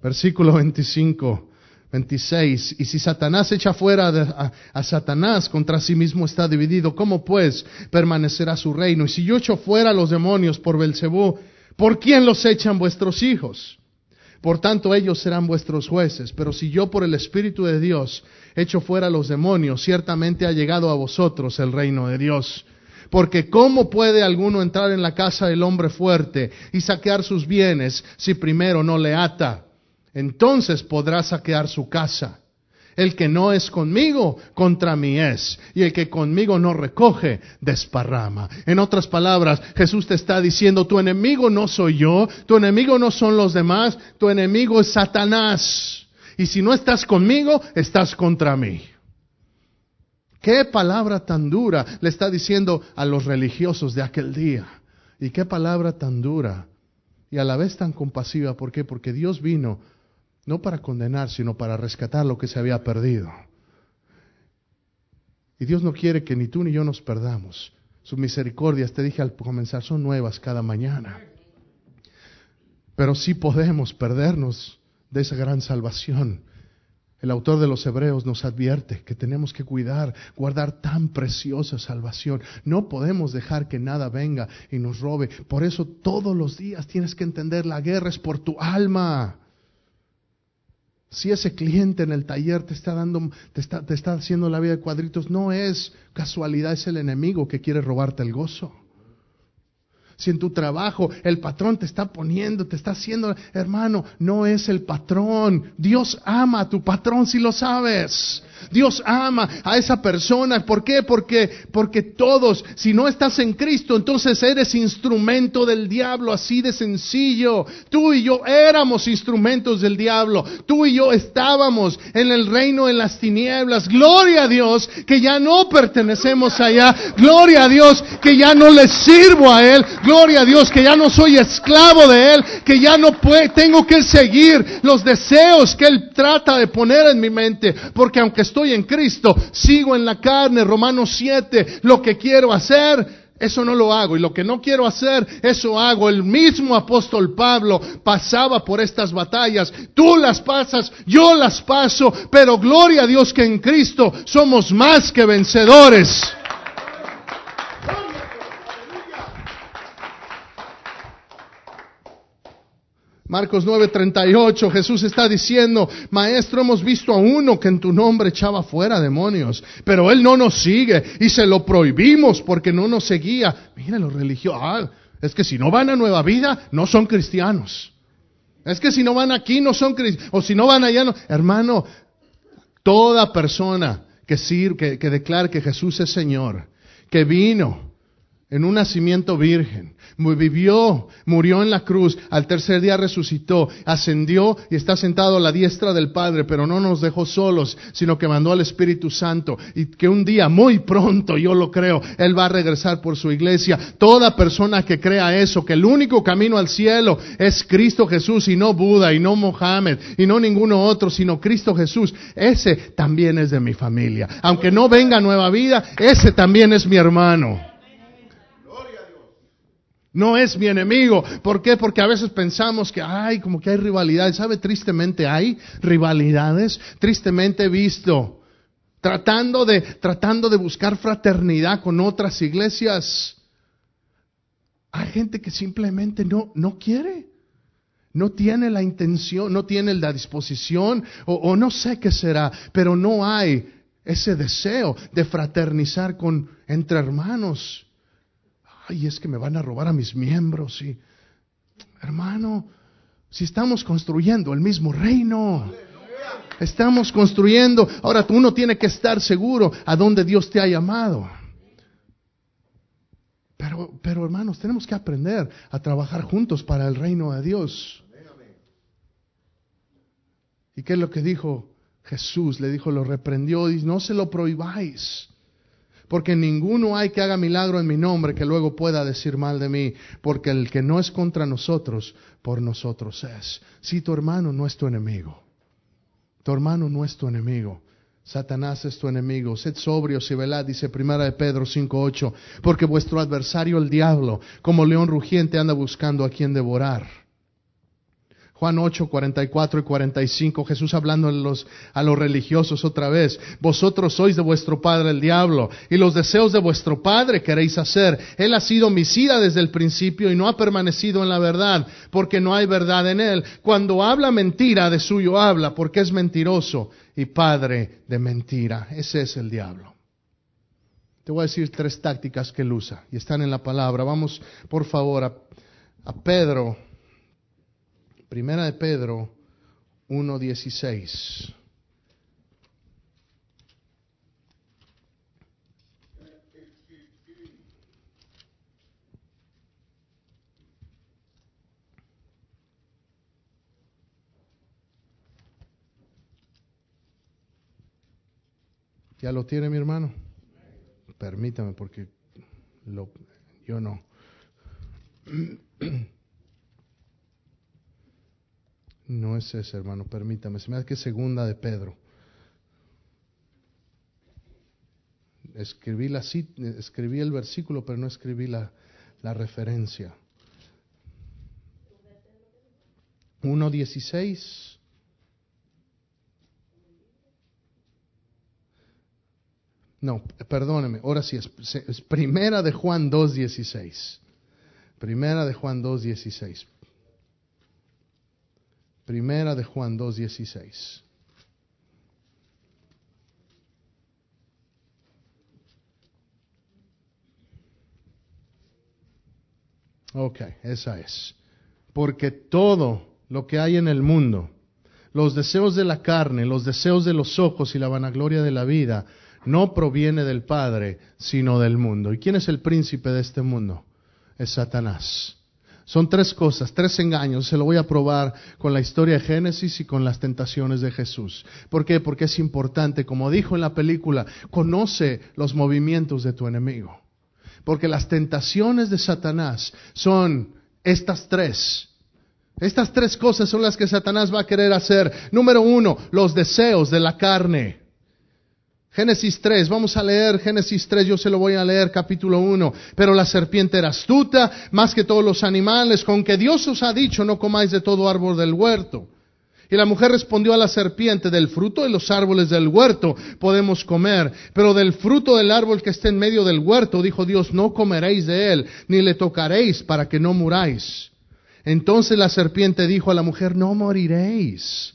Versículo 25, 26. Y si Satanás echa fuera a, a, Satanás, contra sí mismo está dividido. ¿Cómo pues permanecerá su reino? Y si yo echo fuera a los demonios por Belcebú, ¿por quién los echan vuestros hijos? Por tanto, ellos serán vuestros jueces. Pero si yo por el Espíritu de Dios echo fuera a los demonios, ciertamente ha llegado a vosotros el reino de Dios. Porque ¿cómo puede alguno entrar en la casa del hombre fuerte y saquear sus bienes si primero no le ata? Entonces podrá saquear su casa. El que no es conmigo, contra mí es. Y el que conmigo no recoge, desparrama. En otras palabras, Jesús te está diciendo, tu enemigo no soy yo, tu enemigo no son los demás, tu enemigo es Satanás. Y si no estás conmigo, estás contra mí. Qué palabra tan dura le está diciendo a los religiosos de aquel día. Y qué palabra tan dura y a la vez tan compasiva. ¿Por qué? Porque Dios vino no para condenar, sino para rescatar lo que se había perdido. Y Dios no quiere que ni tú ni yo nos perdamos, Sus misericordias, te dije al comenzar, son nuevas cada mañana. Pero sí podemos perdernos de esa gran salvación. El autor de los Hebreos nos advierte que tenemos que cuidar, guardar tan preciosa salvación. No podemos dejar que nada venga y nos robe. Por eso todos los días tienes que entender, la guerra es por tu alma. Si ese cliente en el taller te está dando, te está, te está haciendo la vida de cuadritos, no es casualidad, es el enemigo que quiere robarte el gozo. Si en tu trabajo el patrón te está poniendo, te está haciendo, hermano, no es el patrón. Dios ama a tu patrón si lo sabes. Dios ama a esa persona. ¿Por qué? Porque, porque todos, si no estás en Cristo, entonces eres instrumento del diablo, así de sencillo. Tú y yo éramos instrumentos del diablo. Tú y yo estábamos en el reino en las tinieblas. Gloria a Dios que ya no pertenecemos allá. Gloria a Dios que ya no le sirvo a Él. Gloria a Dios que ya no soy esclavo de Él. Que ya no tengo que seguir los deseos que Él trata de poner en mi mente. Porque aunque estoy en Cristo, sigo en la carne, Romanos 7, lo que quiero hacer, eso no lo hago. Y lo que no quiero hacer, eso hago. El mismo apóstol Pablo pasaba por estas batallas. Tú las pasas, yo las paso, pero gloria a Dios que en Cristo somos más que vencedores. Marcos 9:38, Jesús está diciendo, Maestro, hemos visto a uno que en tu nombre echaba fuera demonios, pero él no nos sigue y se lo prohibimos porque no nos seguía. Mira los religiosos, ah, es que si no van a Nueva Vida, no son cristianos. Es que si no van aquí, no son cristianos. O si no van allá, no. Hermano, toda persona que, sirve, que, que declare que Jesús es Señor, que vino en un nacimiento virgen, vivió, murió en la cruz, al tercer día resucitó, ascendió y está sentado a la diestra del Padre, pero no nos dejó solos, sino que mandó al Espíritu Santo y que un día, muy pronto, yo lo creo, Él va a regresar por su iglesia. Toda persona que crea eso, que el único camino al cielo es Cristo Jesús y no Buda y no Mohammed y no ninguno otro, sino Cristo Jesús, ese también es de mi familia. Aunque no venga nueva vida, ese también es mi hermano. No es mi enemigo. ¿Por qué? Porque a veces pensamos que hay como que hay rivalidades. ¿Sabe? Tristemente hay rivalidades. Tristemente he visto. Tratando de, tratando de buscar fraternidad con otras iglesias. Hay gente que simplemente no, no quiere. No tiene la intención, no tiene la disposición, o, o no sé qué será, pero no hay ese deseo de fraternizar con, entre hermanos ay, es que me van a robar a mis miembros. Hermano, si estamos construyendo el mismo reino, estamos construyendo, ahora uno tiene que estar seguro a dónde Dios te ha llamado. Pero, pero hermanos, tenemos que aprender a trabajar juntos para el reino de Dios. ¿Y qué es lo que dijo Jesús? Le dijo, lo reprendió y no se lo prohibáis. Porque ninguno hay que haga milagro en mi nombre que luego pueda decir mal de mí, porque el que no es contra nosotros, por nosotros es. Si tu hermano no es tu enemigo, tu hermano no es tu enemigo. Satanás es tu enemigo. Sed sobrios y velad, dice primera de Pedro 5.8, porque vuestro adversario el diablo, como león rugiente, anda buscando a quien devorar Juan 8, 44 y 45, Jesús hablando a los, a los religiosos otra vez. Vosotros sois de vuestro padre el diablo y los deseos de vuestro padre queréis hacer. Él ha sido homicida desde el principio y no ha permanecido en la verdad porque no hay verdad en él. Cuando habla mentira, de suyo habla porque es mentiroso y padre de mentira. Ese es el diablo. Te voy a decir tres tácticas que él usa y están en la palabra. Vamos, por favor, a, a Pedro Primera de Pedro 1.16. ¿Ya lo tiene mi hermano? Permítame porque lo, yo no. No es ese, hermano, permítame. Se me da que segunda de Pedro. escribí, la, escribí el versículo, pero no escribí la, la referencia. 1.16. No, perdóneme, ahora sí, es, es primera de Juan 2.16. Primera de Juan 2.16. Primera de Juan 2.16. Ok, esa es. Porque todo lo que hay en el mundo, los deseos de la carne, los deseos de los ojos y la vanagloria de la vida, no proviene del Padre, sino del mundo. ¿Y quién es el príncipe de este mundo? Es Satanás. Son tres cosas, tres engaños. Se lo voy a probar con la historia de Génesis y con las tentaciones de Jesús. ¿Por qué? Porque es importante, como dijo en la película, conoce los movimientos de tu enemigo. Porque las tentaciones de Satanás son estas tres. Estas tres cosas son las que Satanás va a querer hacer. Número uno, los deseos de la carne. Génesis 3, vamos a leer Génesis 3, yo se lo voy a leer capítulo 1. Pero la serpiente era astuta, más que todos los animales, con que Dios os ha dicho, no comáis de todo árbol del huerto. Y la mujer respondió a la serpiente, del fruto de los árboles del huerto podemos comer, pero del fruto del árbol que está en medio del huerto, dijo Dios, no comeréis de él, ni le tocaréis para que no muráis. Entonces la serpiente dijo a la mujer, no moriréis,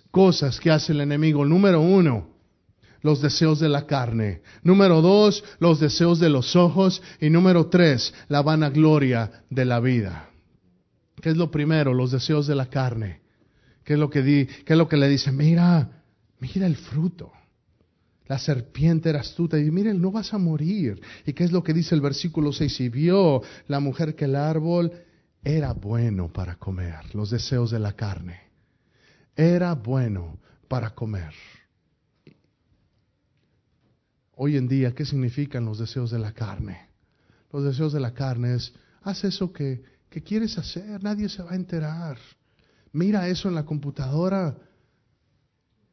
cosas que hace el enemigo. Número uno, los deseos de la carne. Número dos, los deseos de los ojos. Y número tres, la vanagloria de la vida. ¿Qué es lo primero? Los deseos de la carne. ¿Qué es lo que, qué es lo que le dice? Mira, mira el fruto. La serpiente era astuta y miren, no vas a morir. ¿Y qué es lo que dice el versículo 6? Y vio la mujer que el árbol era bueno para comer, los deseos de la carne. Era bueno para comer. Hoy en día, ¿qué significan los deseos de la carne? Los deseos de la carne es, haz eso que, que quieres hacer, nadie se va a enterar. Mira eso en la computadora.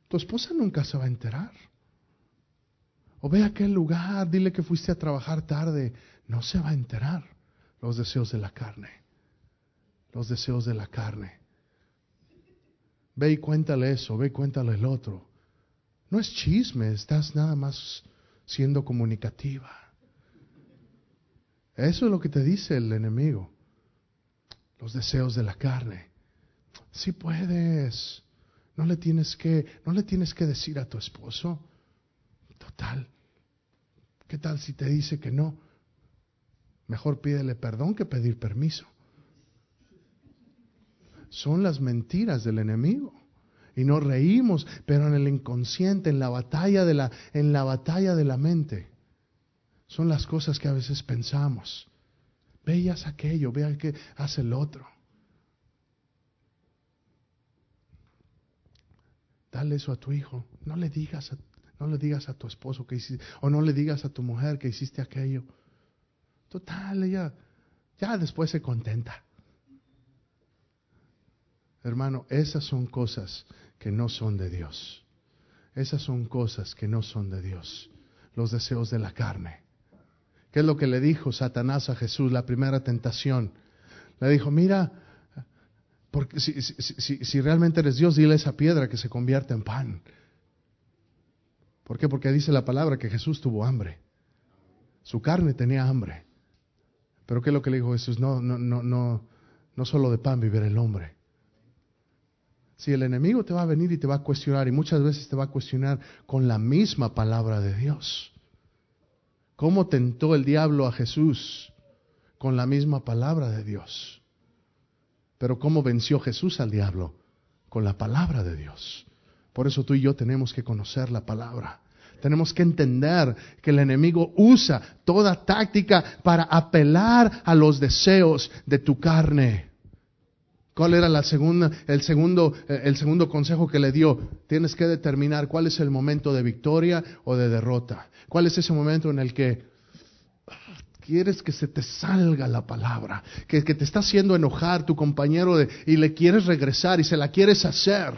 Tu esposa nunca se va a enterar. O ve a aquel lugar, dile que fuiste a trabajar tarde. No se va a enterar. Los deseos de la carne. Los deseos de la carne. Ve y cuéntale eso, ve y cuéntale el otro. No es chisme, estás nada más siendo comunicativa. Eso es lo que te dice el enemigo. Los deseos de la carne. Si puedes. No le tienes que, no le tienes que decir a tu esposo. Total. ¿Qué tal si te dice que no? Mejor pídele perdón que pedir permiso. Son las mentiras del enemigo. Y nos reímos, pero en el inconsciente, en la batalla de la, en la batalla de la mente, son las cosas que a veces pensamos. Veas aquello, vea que hace el otro. Dale eso a tu hijo. No le digas a, no le digas a tu esposo que o no le digas a tu mujer que hiciste aquello. Total, ella ya después se contenta. Hermano, esas son cosas que no son de Dios. Esas son cosas que no son de Dios. Los deseos de la carne. ¿Qué es lo que le dijo Satanás a Jesús, la primera tentación? Le dijo, mira, porque si, realmente eres Dios, dile esa piedra que se convierta en pan. ¿Por qué? Porque dice la palabra que Jesús tuvo hambre. Su carne tenía hambre. Pero ¿qué es lo que le dijo Jesús? No, no, no, no, no solo de pan vivirá el hombre. Si el enemigo te va a venir y te va a cuestionar, y muchas veces te va a cuestionar con la misma palabra de Dios. ¿Cómo tentó el diablo a Jesús? Con la misma palabra de Dios. Pero ¿cómo venció Jesús al diablo? Con la palabra de Dios. Por eso tú y yo tenemos que conocer la palabra. Tenemos que entender que el enemigo usa toda táctica para apelar a los deseos de tu carne. ¿Cuál era la segunda, el, segundo, eh, el segundo consejo que le dio? Tienes que determinar cuál es el momento de victoria o de derrota. ¿Cuál es ese momento en el que quieres que se te salga la palabra, que, te está haciendo enojar tu compañero y le quieres regresar y se la quieres hacer?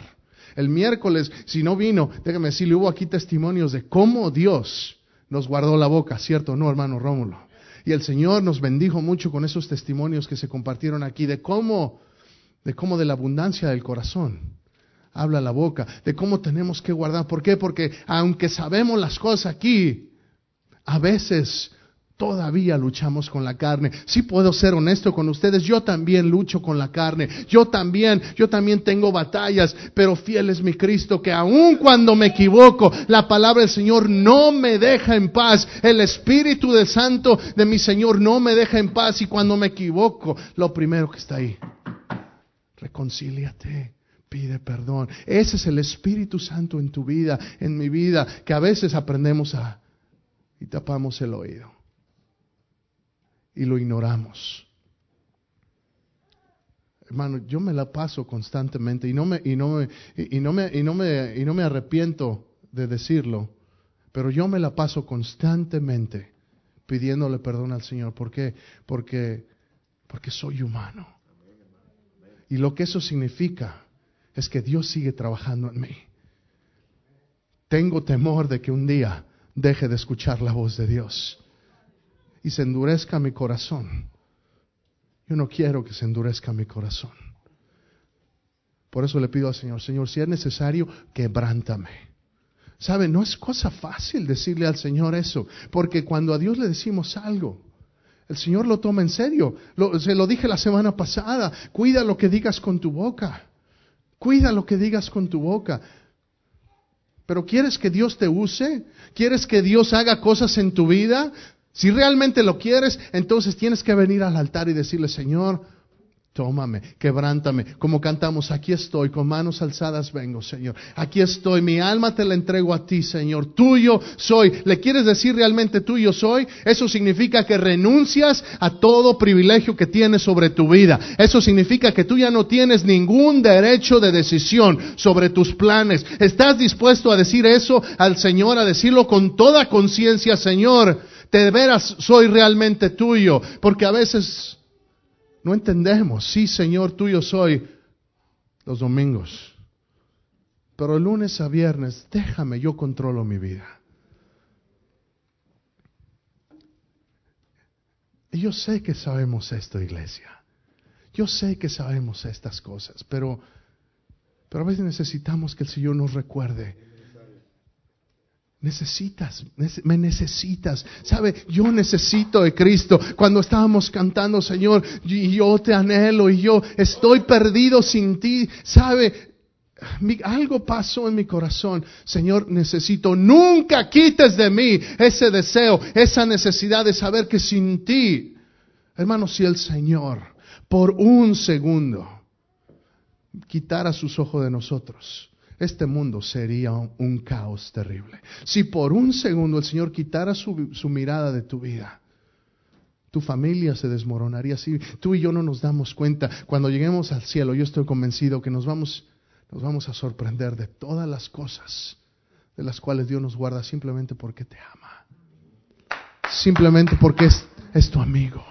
El miércoles, si no vino, déjame decirle, hubo aquí testimonios de cómo Dios nos guardó la boca, ¿cierto? No, hermano Rómulo. Y el Señor nos bendijo mucho con esos testimonios que se compartieron aquí de cómo de cómo de la abundancia del corazón habla la boca, de cómo tenemos que guardar. ¿Por qué? Porque aunque sabemos las cosas aquí, a veces todavía luchamos con la carne. Si puedo ser honesto con ustedes, yo también lucho con la carne. Yo también, yo también tengo batallas, pero fiel es mi Cristo que aun cuando me equivoco, la palabra del Señor no me deja en paz. El Espíritu del Santo de mi Señor no me deja en paz y cuando me equivoco, lo primero que está ahí reconcíliate, pide perdón. Ese es el Espíritu Santo en tu vida, en mi vida, que a veces aprendemos a y tapamos el oído y lo ignoramos. Hermano, yo me la paso constantemente y no me y no me y no me y no me y no me arrepiento de decirlo, pero yo me la paso constantemente pidiéndole perdón al Señor, ¿por qué? Porque porque soy humano. Y lo que eso significa es que Dios sigue trabajando en mí. Tengo temor de que un día deje de escuchar la voz de Dios y se endurezca mi corazón. Yo no quiero que se endurezca mi corazón. Por eso le pido al Señor, Señor, si es necesario, quebrántame. ¿Sabe? No es cosa fácil decirle al Señor eso, porque cuando a Dios le decimos algo, el Señor lo toma en serio. se lo dije la semana pasada. Cuida lo que digas con tu boca. Cuida lo que digas con tu boca. Pero ¿quieres que Dios te use? ¿Quieres que Dios haga cosas en tu vida? Si realmente lo quieres, entonces tienes que venir al altar y decirle, Señor, Tómame, quebrántame, como cantamos, aquí estoy, con manos alzadas vengo, Señor. Aquí estoy, mi alma te la entrego a ti, Señor. Tuyo soy. ¿Le quieres decir realmente tuyo soy? Eso significa que renuncias a todo privilegio que tienes sobre tu vida. Eso significa que tú ya no tienes ningún derecho de decisión sobre tus planes. ¿Estás dispuesto a decir eso al Señor, a decirlo con toda conciencia, Señor? De veras soy realmente tuyo, porque a veces no entendemos. Sí, Señor, tuyo soy los domingos. Pero lunes a viernes, déjame, yo controlo mi vida. Y yo sé que sabemos esto, iglesia. Yo sé que sabemos estas cosas, pero, pero a veces necesitamos que el Señor nos recuerde Necesitas, me necesitas. ¿Sabe? Yo necesito de Cristo. Cuando estábamos cantando, Señor, y yo te anhelo y yo estoy perdido sin ti. ¿Sabe? algo pasó en mi corazón. Señor, necesito, nunca quites de mí ese deseo, esa necesidad de saber que sin ti, hermano, si el Señor por un segundo quitara sus ojos de nosotros, este mundo sería un caos terrible. Si por un segundo el Señor quitara su, mirada de tu vida, tu familia se desmoronaría. Si tú y yo no nos damos cuenta, cuando lleguemos al cielo, yo estoy convencido que nos vamos, nos vamos a sorprender de todas las cosas de las cuales Dios nos guarda simplemente porque te ama. Simplemente porque es, es tu amigo.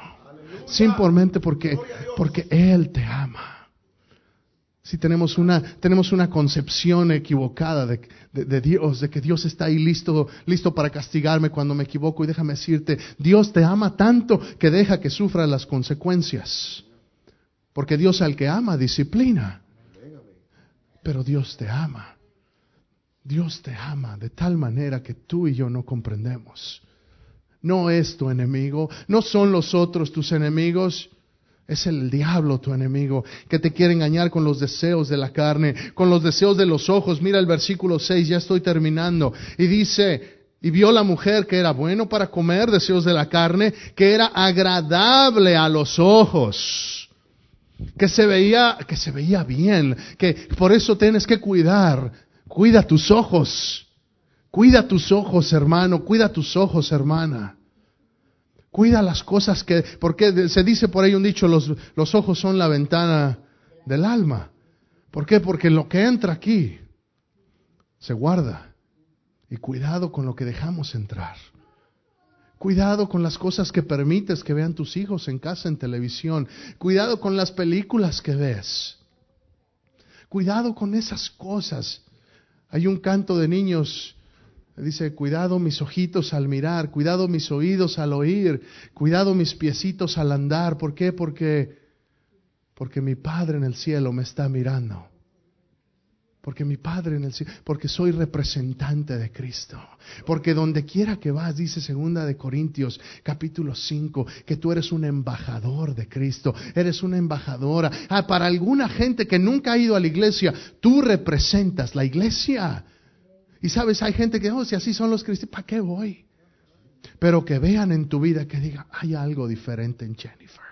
Simplemente porque, porque Él te ama. Si tenemos una, tenemos una concepción equivocada de, de, Dios, de que Dios está ahí listo, listo para castigarme cuando me equivoco, y déjame decirte, Dios te ama tanto que deja que sufra las consecuencias. Porque Dios al que ama disciplina. Pero Dios te ama. Dios te ama de tal manera que tú y yo no comprendemos. No es tu enemigo, no son los otros tus enemigos. Es el diablo tu enemigo que te quiere engañar con los deseos de la carne, con los deseos de los ojos. Mira el versículo 6, ya estoy terminando. Y dice, y vio la mujer que era bueno para comer, deseos de la carne, que era agradable a los ojos, que se veía, que se veía bien, que por eso tienes que cuidar, cuida tus ojos. Cuida tus ojos, hermano, cuida tus ojos, hermana. Cuida las cosas que, porque se dice por ahí un dicho, los, los ojos son la ventana del alma. ¿Por qué? Porque lo que entra aquí se guarda. Y cuidado con lo que dejamos entrar. Cuidado con las cosas que permites que vean tus hijos en casa, en televisión. Cuidado con las películas que ves. Cuidado con esas cosas. Hay un canto de niños, dice, cuidado mis ojitos al mirar, cuidado mis oídos al oír, cuidado mis piecitos al andar. ¿Por qué? Porque, porque mi Padre en el cielo me está mirando. Porque mi Padre en el cielo, porque soy representante de Cristo. Porque donde quiera que vas, dice segunda de Corintios, capítulo 5, que tú eres un embajador de Cristo, eres una embajadora. Ah, para alguna gente que nunca ha ido a la iglesia, tú representas la iglesia. Y sabes, hay gente que, oh, si así son los cristianos, ¿para qué voy? Pero que vean en tu vida que digan, hay algo diferente en Jennifer.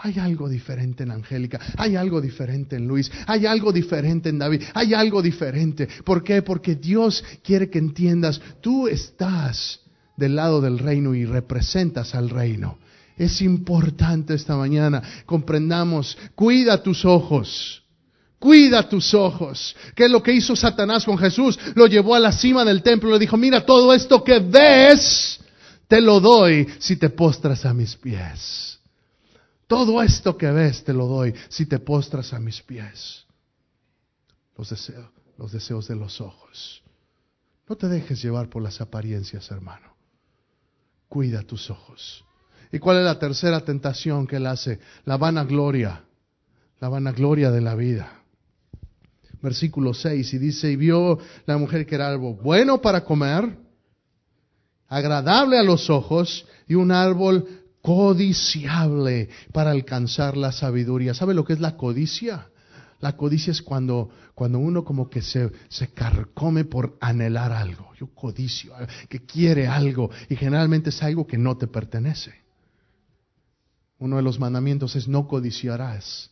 Hay algo diferente en Angélica, hay algo diferente en Luis, hay algo diferente en David, hay algo diferente. ¿Por qué? Porque Dios quiere que entiendas, tú estás del lado del reino y representas al reino. Es importante esta mañana, comprendamos, cuida tus ojos. Cuida tus ojos. ¿Qué es lo que hizo Satanás con Jesús? Lo llevó a la cima del templo y le dijo, mira, todo esto que ves, te lo doy si te postras a mis pies. Todo esto que ves te lo doy si te postras a mis pies. Los deseos, los deseos de los ojos. No te dejes llevar por las apariencias, hermano. Cuida tus ojos. ¿Y cuál es la tercera tentación que él hace? La vanagloria. La vanagloria de la vida. Versículo 6, y dice, y vio la mujer que era algo bueno para comer, agradable a los ojos, y un árbol codiciable para alcanzar la sabiduría. ¿Sabe lo que es la codicia? La codicia es cuando, cuando uno como que se, se carcome por anhelar algo. Yo codicio, que quiere algo y generalmente es algo que no te pertenece. Uno de los mandamientos es no codiciarás,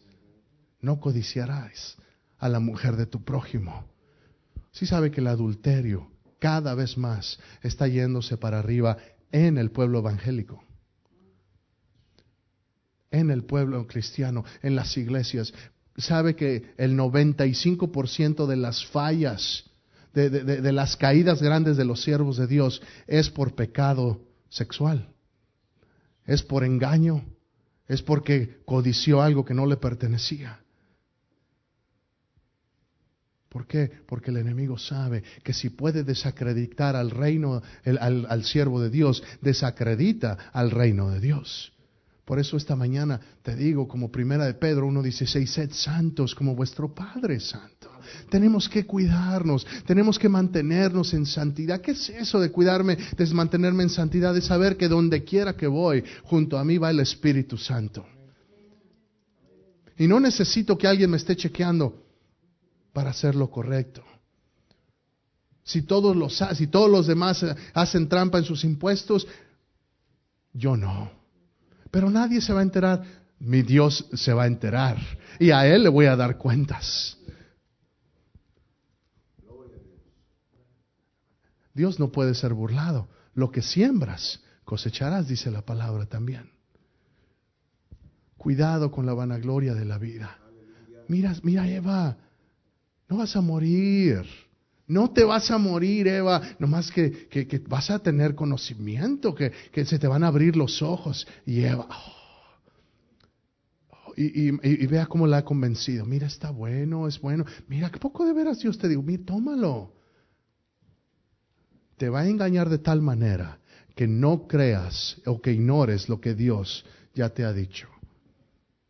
no codiciarás a la mujer de tu prójimo. Sí sabe que el adulterio cada vez más está yéndose para arriba en el pueblo evangélico en el pueblo cristiano, en las iglesias. Sabe que el 95% de las fallas, de, de, las caídas grandes de los siervos de Dios es por pecado sexual, es por engaño, es porque codició algo que no le pertenecía. ¿Por qué? Porque el enemigo sabe que si puede desacreditar al reino, al, al siervo de Dios, desacredita al reino de Dios. Por eso esta mañana te digo, como primera de Pedro 1.16, sed santos como vuestro Padre santo. Tenemos que cuidarnos, tenemos que mantenernos en santidad. ¿Qué es eso de cuidarme, de mantenerme en santidad? De saber que donde quiera que voy, junto a mí va el Espíritu Santo. Y no necesito que alguien me esté chequeando para hacer lo correcto. Si todos los, si todos los demás hacen trampa en sus impuestos, yo no. Pero nadie se va a enterar. Mi Dios se va a enterar. Y a Él le voy a dar cuentas. Dios no puede ser burlado. Lo que siembras, cosecharás, dice la palabra también. Cuidado con la vanagloria de la vida. Mira, mira Eva, no vas a morir. No te vas a morir, Eva, nomás que, que, vas a tener conocimiento, que, que, se te van a abrir los ojos. Y Eva, oh, y, y, vea cómo la ha convencido. Mira, está bueno, es bueno. Mira, qué poco de veras Dios te digo, mira, tómalo. Te va a engañar de tal manera que no creas o que ignores lo que Dios ya te ha dicho.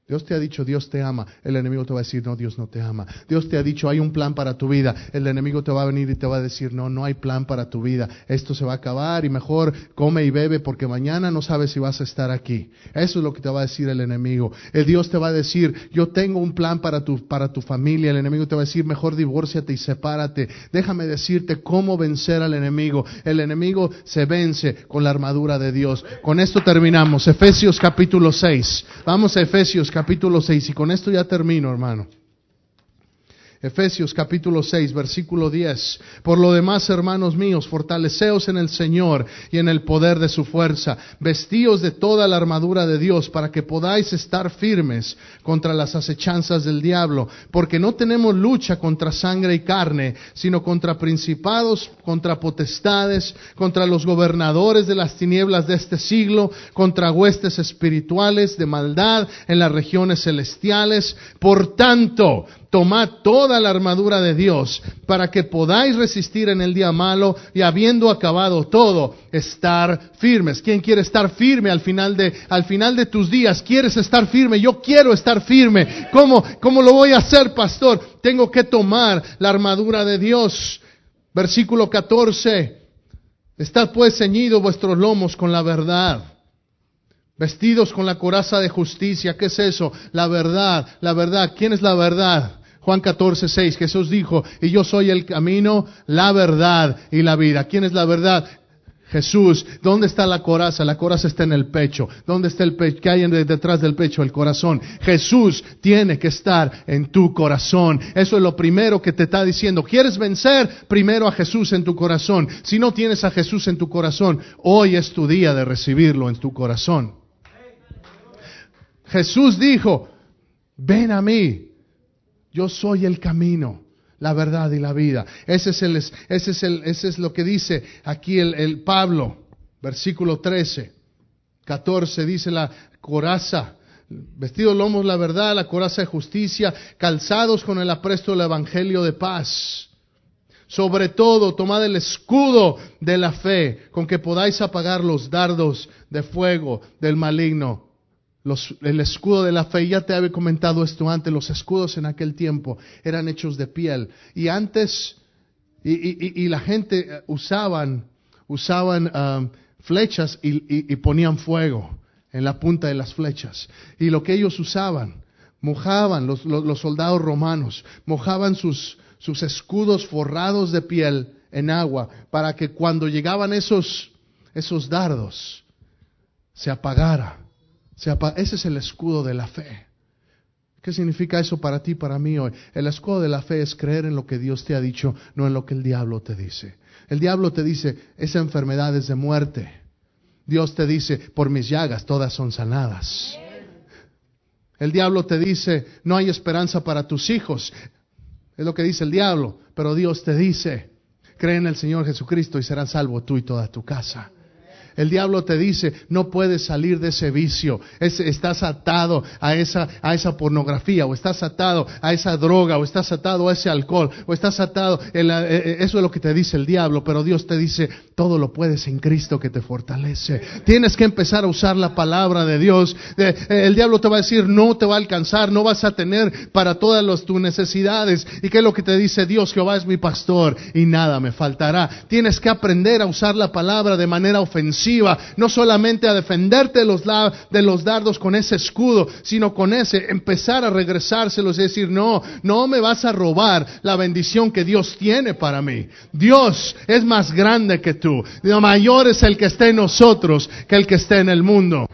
Dios te ha dicho, Dios te ama. El enemigo te va a decir, no, Dios no te ama. Dios te ha dicho, hay un plan para tu vida. El enemigo te va a venir y te va a decir, no, no hay plan para tu vida. Esto se va a acabar y mejor come y bebe porque mañana no sabes si vas a estar aquí. Eso es lo que te va a decir el enemigo. El Dios te va a decir, yo tengo un plan para tu, para tu familia. El enemigo te va a decir, mejor divórciate y sepárate. Déjame decirte cómo vencer al enemigo. El enemigo se vence con la armadura de Dios. Con esto terminamos. Efesios capítulo 6. Vamos a Efesios capítulo 6 y con esto ya termino, hermano. Efesios capítulo 6, versículo 10. Por lo demás, hermanos míos, fortaleceos en el Señor y en el poder de su fuerza. Vestíos de toda la armadura de Dios para que podáis estar firmes contra las acechanzas del diablo. Porque no tenemos lucha contra sangre y carne, sino contra principados, contra potestades, contra los gobernadores de las tinieblas de este siglo, contra huestes espirituales de maldad en las regiones celestiales. Por tanto, tomad toda la armadura de Dios para que podáis resistir en el día malo y habiendo acabado todo, estar firmes. ¿Quién quiere estar firme al final de, al final de tus días? ¿Quieres estar firme? Yo quiero estar firme. ¿Cómo, cómo lo voy a hacer, pastor? Tengo que tomar la armadura de Dios. Versículo 14. Estad pues ceñidos vuestros lomos con la verdad vestidos con la coraza de justicia. ¿Qué es eso? La verdad, la verdad. ¿Quién es la verdad? Juan 14, 6, Jesús dijo, y yo soy el camino, la verdad y la vida. ¿Quién es la verdad? Jesús, ¿dónde está la coraza? La coraza está en el pecho. ¿Dónde está el pecho? ¿Qué hay detrás del pecho? El corazón. Jesús tiene que estar en tu corazón. Eso es lo primero que te está diciendo. ¿Quieres vencer? Primero a Jesús en tu corazón. Si no tienes a Jesús en tu corazón, hoy es tu día de recibirlo en tu corazón. Jesús dijo, ven a mí, yo soy el camino, la verdad y la vida. Ese es, el, ese es, el, ese es lo que dice aquí el, el Pablo, versículo 13, 14, dice la coraza, vestidos lomos la verdad, la coraza de justicia, calzados con el apresto del evangelio de paz. Sobre todo, tomad el escudo de la fe, con que podáis apagar los dardos de fuego del maligno el escudo de la fe, ya te había comentado esto antes, los escudos en aquel tiempo eran hechos de piel. Y antes, y, la gente eh, usaban, usaban um, flechas y, ponían fuego en la punta de las flechas. Y lo que ellos usaban, mojaban, los, los, soldados romanos, mojaban sus, sus escudos forrados de piel en agua para que cuando llegaban esos, esos dardos se apagara ese es el escudo de la fe. ¿Qué significa eso para ti, para mí hoy? El escudo de la fe es creer en lo que Dios te ha dicho, no en lo que el diablo te dice. El diablo te dice, esa enfermedad es de muerte. Dios te dice, por mis llagas todas son sanadas. El diablo te dice, no hay esperanza para tus hijos. Es lo que dice el diablo. Pero Dios te dice, cree en el Señor Jesucristo y serás salvo tú y toda tu casa. El diablo te dice, no puedes salir de ese vicio. estás atado a esa, pornografía, o estás atado a esa droga, o estás atado a ese alcohol, o estás atado. Eh, eh, eso es lo que te dice el diablo, pero Dios te dice, todo lo puedes en Cristo que te fortalece. Tienes que empezar a usar la palabra de Dios. Eh, el diablo te va a decir, no te va a alcanzar, no vas a tener para todas tus necesidades. ¿Y qué es lo que te dice Dios? Jehová es mi pastor y nada me faltará. Tienes que aprender a usar la palabra de manera ofensiva no solamente a defenderte de los, dardos con ese escudo, sino con ese, empezar a regresárselos y decir, no, no me vas a robar la bendición que Dios tiene para mí. Dios es más grande que tú. Mayor es el que está en nosotros que el que está en el mundo.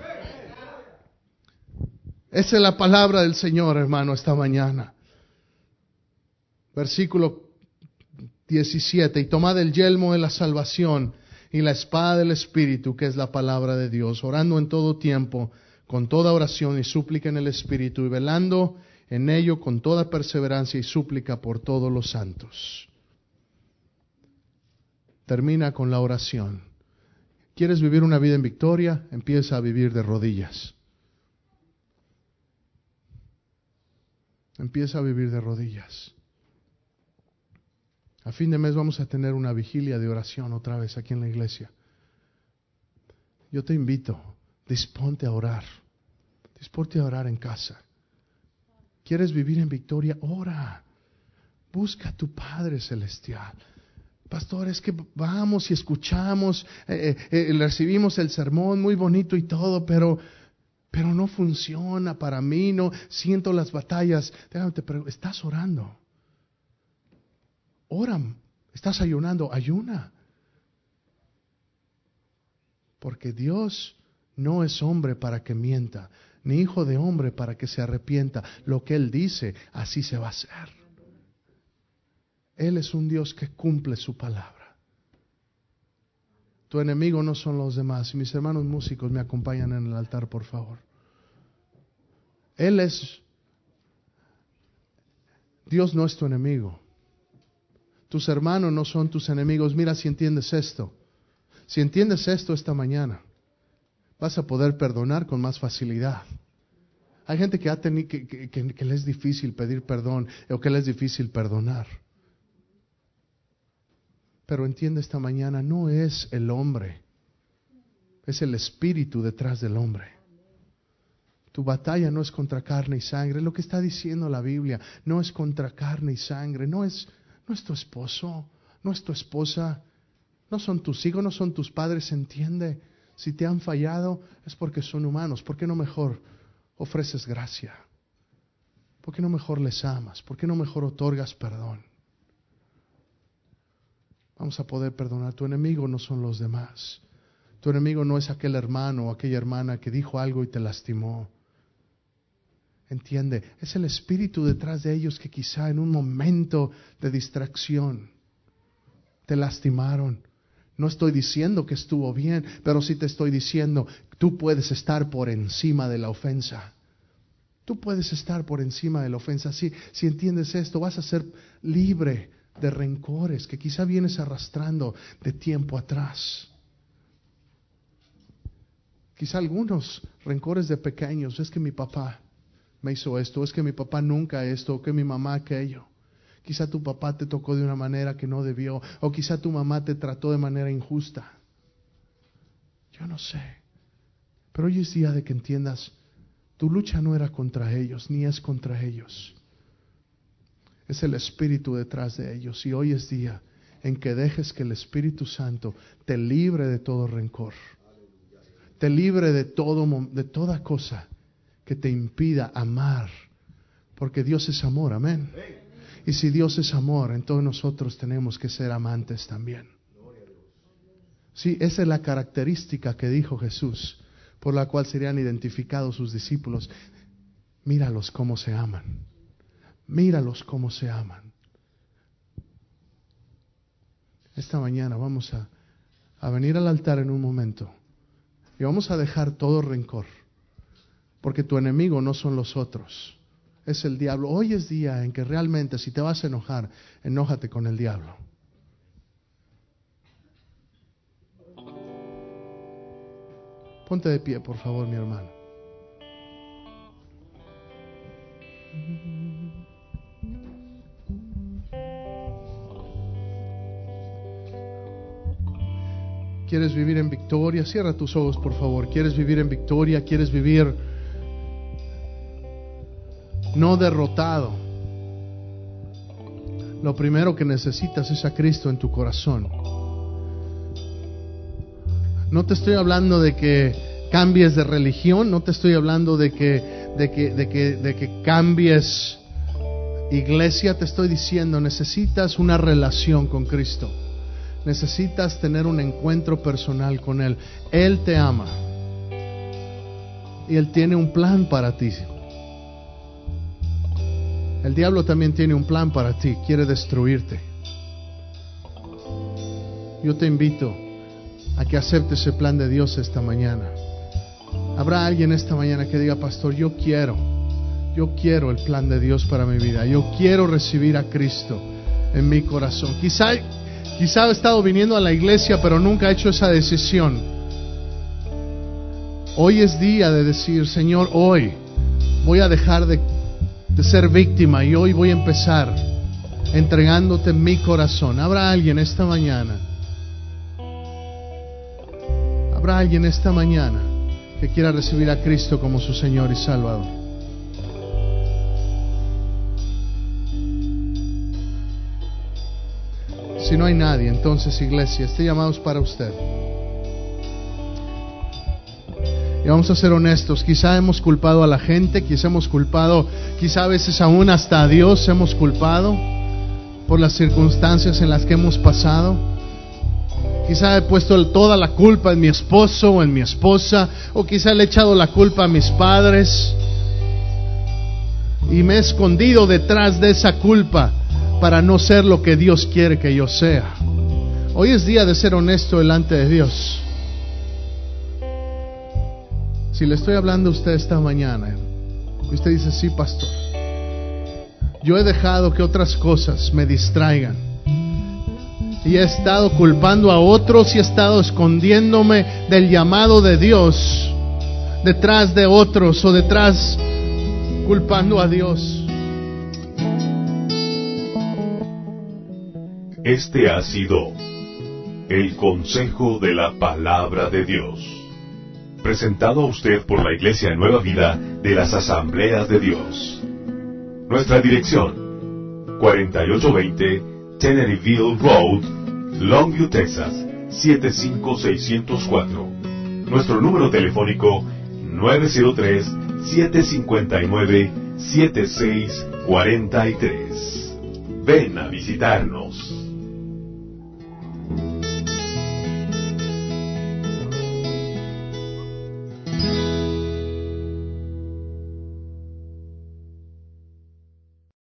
Esa es la palabra del Señor, hermano, esta mañana. Versículo 17. Y tomad el yelmo de la salvación y la espada del Espíritu, que es la palabra de Dios, orando en todo tiempo, con toda oración y súplica en el Espíritu, y velando en ello con toda perseverancia y súplica por todos los santos. Termina con la oración. ¿Quieres vivir una vida en victoria? Empieza a vivir de rodillas. Empieza a vivir de rodillas. A fin de mes vamos a tener una vigilia de oración otra vez aquí en la iglesia. Yo te invito, disponte a orar. Disponte a orar en casa. ¿Quieres vivir en victoria? Ora. Busca a tu Padre Celestial. Pastor, es que vamos y escuchamos, eh, eh, eh, recibimos el sermón muy bonito y todo, pero, pero no funciona para mí, no siento las batallas. Déjame te ¿estás orando? Ora, estás ayunando, ayuna. Porque Dios no es hombre para que mienta, ni hijo de hombre para que se arrepienta. Lo que Él dice, así se va a hacer. Él es un Dios que cumple su palabra. Tu enemigo no son los demás. Mis hermanos músicos me acompañan en el altar, por favor. Él es... Dios no es tu enemigo. Tus hermanos no son tus enemigos. Mira si entiendes esto. Si entiendes esto esta mañana, vas a poder perdonar con más facilidad. Hay gente que, ha tenido, que, que, le es difícil pedir perdón o que le es difícil perdonar. Pero entiende esta mañana, no es el hombre, es el espíritu detrás del hombre. Tu batalla no es contra carne y sangre, lo que está diciendo la Biblia, no es contra carne y sangre, no es, no es tu esposo, no es tu esposa, no son tus hijos, no son tus padres, entiende. Si te han fallado es porque son humanos, ¿por qué no mejor ofreces gracia? ¿Por qué no mejor les amas? ¿Por qué no mejor otorgas perdón? Vamos a poder perdonar. Tu enemigo no son los demás. Tu enemigo no es aquel hermano o aquella hermana que dijo algo y te lastimó. Entiende, es el espíritu detrás de ellos que quizá en un momento de distracción te lastimaron. No estoy diciendo que estuvo bien, pero sí te estoy diciendo, tú puedes estar por encima de la ofensa. Tú puedes estar por encima de la ofensa. Si, si entiendes esto, vas a ser libre de rencores que quizá vienes arrastrando de tiempo atrás. Quizá algunos rencores de pequeños, es que mi papá me hizo esto, es que mi papá nunca esto, que mi mamá aquello. Quizá tu papá te tocó de una manera que no debió, o quizá tu mamá te trató de manera injusta. Yo no sé. Pero hoy es día de que entiendas, tu lucha no era contra ellos, ni es contra ellos. Es el Espíritu detrás de ellos. Y hoy es día en que dejes que el Espíritu Santo te libre de todo rencor. Te libre de, todo, de toda cosa que te impida amar. Porque Dios es amor, amén. Y si Dios es amor, entonces nosotros tenemos que ser amantes también. Sí, esa es la característica que dijo Jesús, por la cual serían identificados sus discípulos. Míralos cómo se aman. Míralos cómo se aman. Esta mañana vamos a, a venir al altar en un momento y vamos a dejar todo rencor, porque tu enemigo no son los otros es el diablo. Hoy es día en que realmente si te vas a enojar, enójate con el diablo. Ponte de pie, por favor, mi hermano. ¿Quieres vivir en victoria? Cierra tus ojos, por favor. ¿Quieres vivir en victoria? ¿Quieres vivir no derrotado. Lo primero que necesitas es a Cristo en tu corazón. No te estoy hablando de que cambies de religión, no te estoy hablando de que, de que, de que, de que cambies iglesia, te estoy diciendo, necesitas una relación con Cristo. Necesitas tener un encuentro personal con Él. Él te ama. Y Él tiene un plan para ti. El diablo también tiene un plan para ti, quiere destruirte. Yo te invito a que aceptes el plan de Dios esta mañana. Habrá alguien esta mañana que diga, pastor, yo quiero, yo quiero el plan de Dios para mi vida. Yo quiero recibir a Cristo en mi corazón. Quizá, quizá he estado viniendo a la iglesia, pero nunca he hecho esa decisión. Hoy es día de decir, Señor, hoy voy a dejar de de ser víctima y hoy voy a empezar entregándote mi corazón. Habrá alguien esta mañana. Habrá alguien esta mañana que quiera recibir a Cristo como su Señor y Salvador. Si no hay nadie, entonces iglesia, este llamado es para usted. Y vamos a ser honestos, quizá hemos culpado a la gente, quizá hemos culpado, quizá a veces aún hasta a Dios hemos culpado por las circunstancias en las que hemos pasado. Quizá he puesto toda la culpa en mi esposo o en mi esposa, o quizá le he echado la culpa a mis padres y me he escondido detrás de esa culpa para no ser lo que Dios quiere que yo sea. Hoy es día de ser honesto delante de Dios. Si le estoy hablando a usted esta mañana y usted dice, sí, pastor, yo he dejado que otras cosas me distraigan. Y he estado culpando a otros y he estado escondiéndome del llamado de Dios detrás de otros o detrás culpando a Dios. Este ha sido el consejo de la palabra de Dios, presentado a usted por la Iglesia Nueva Vida de las Asambleas de Dios. Nuestra dirección, 4820 Tenerieville Road, Longview, Texas, 75604. Nuestro número telefónico 903-759-7643. Ven a visitarnos.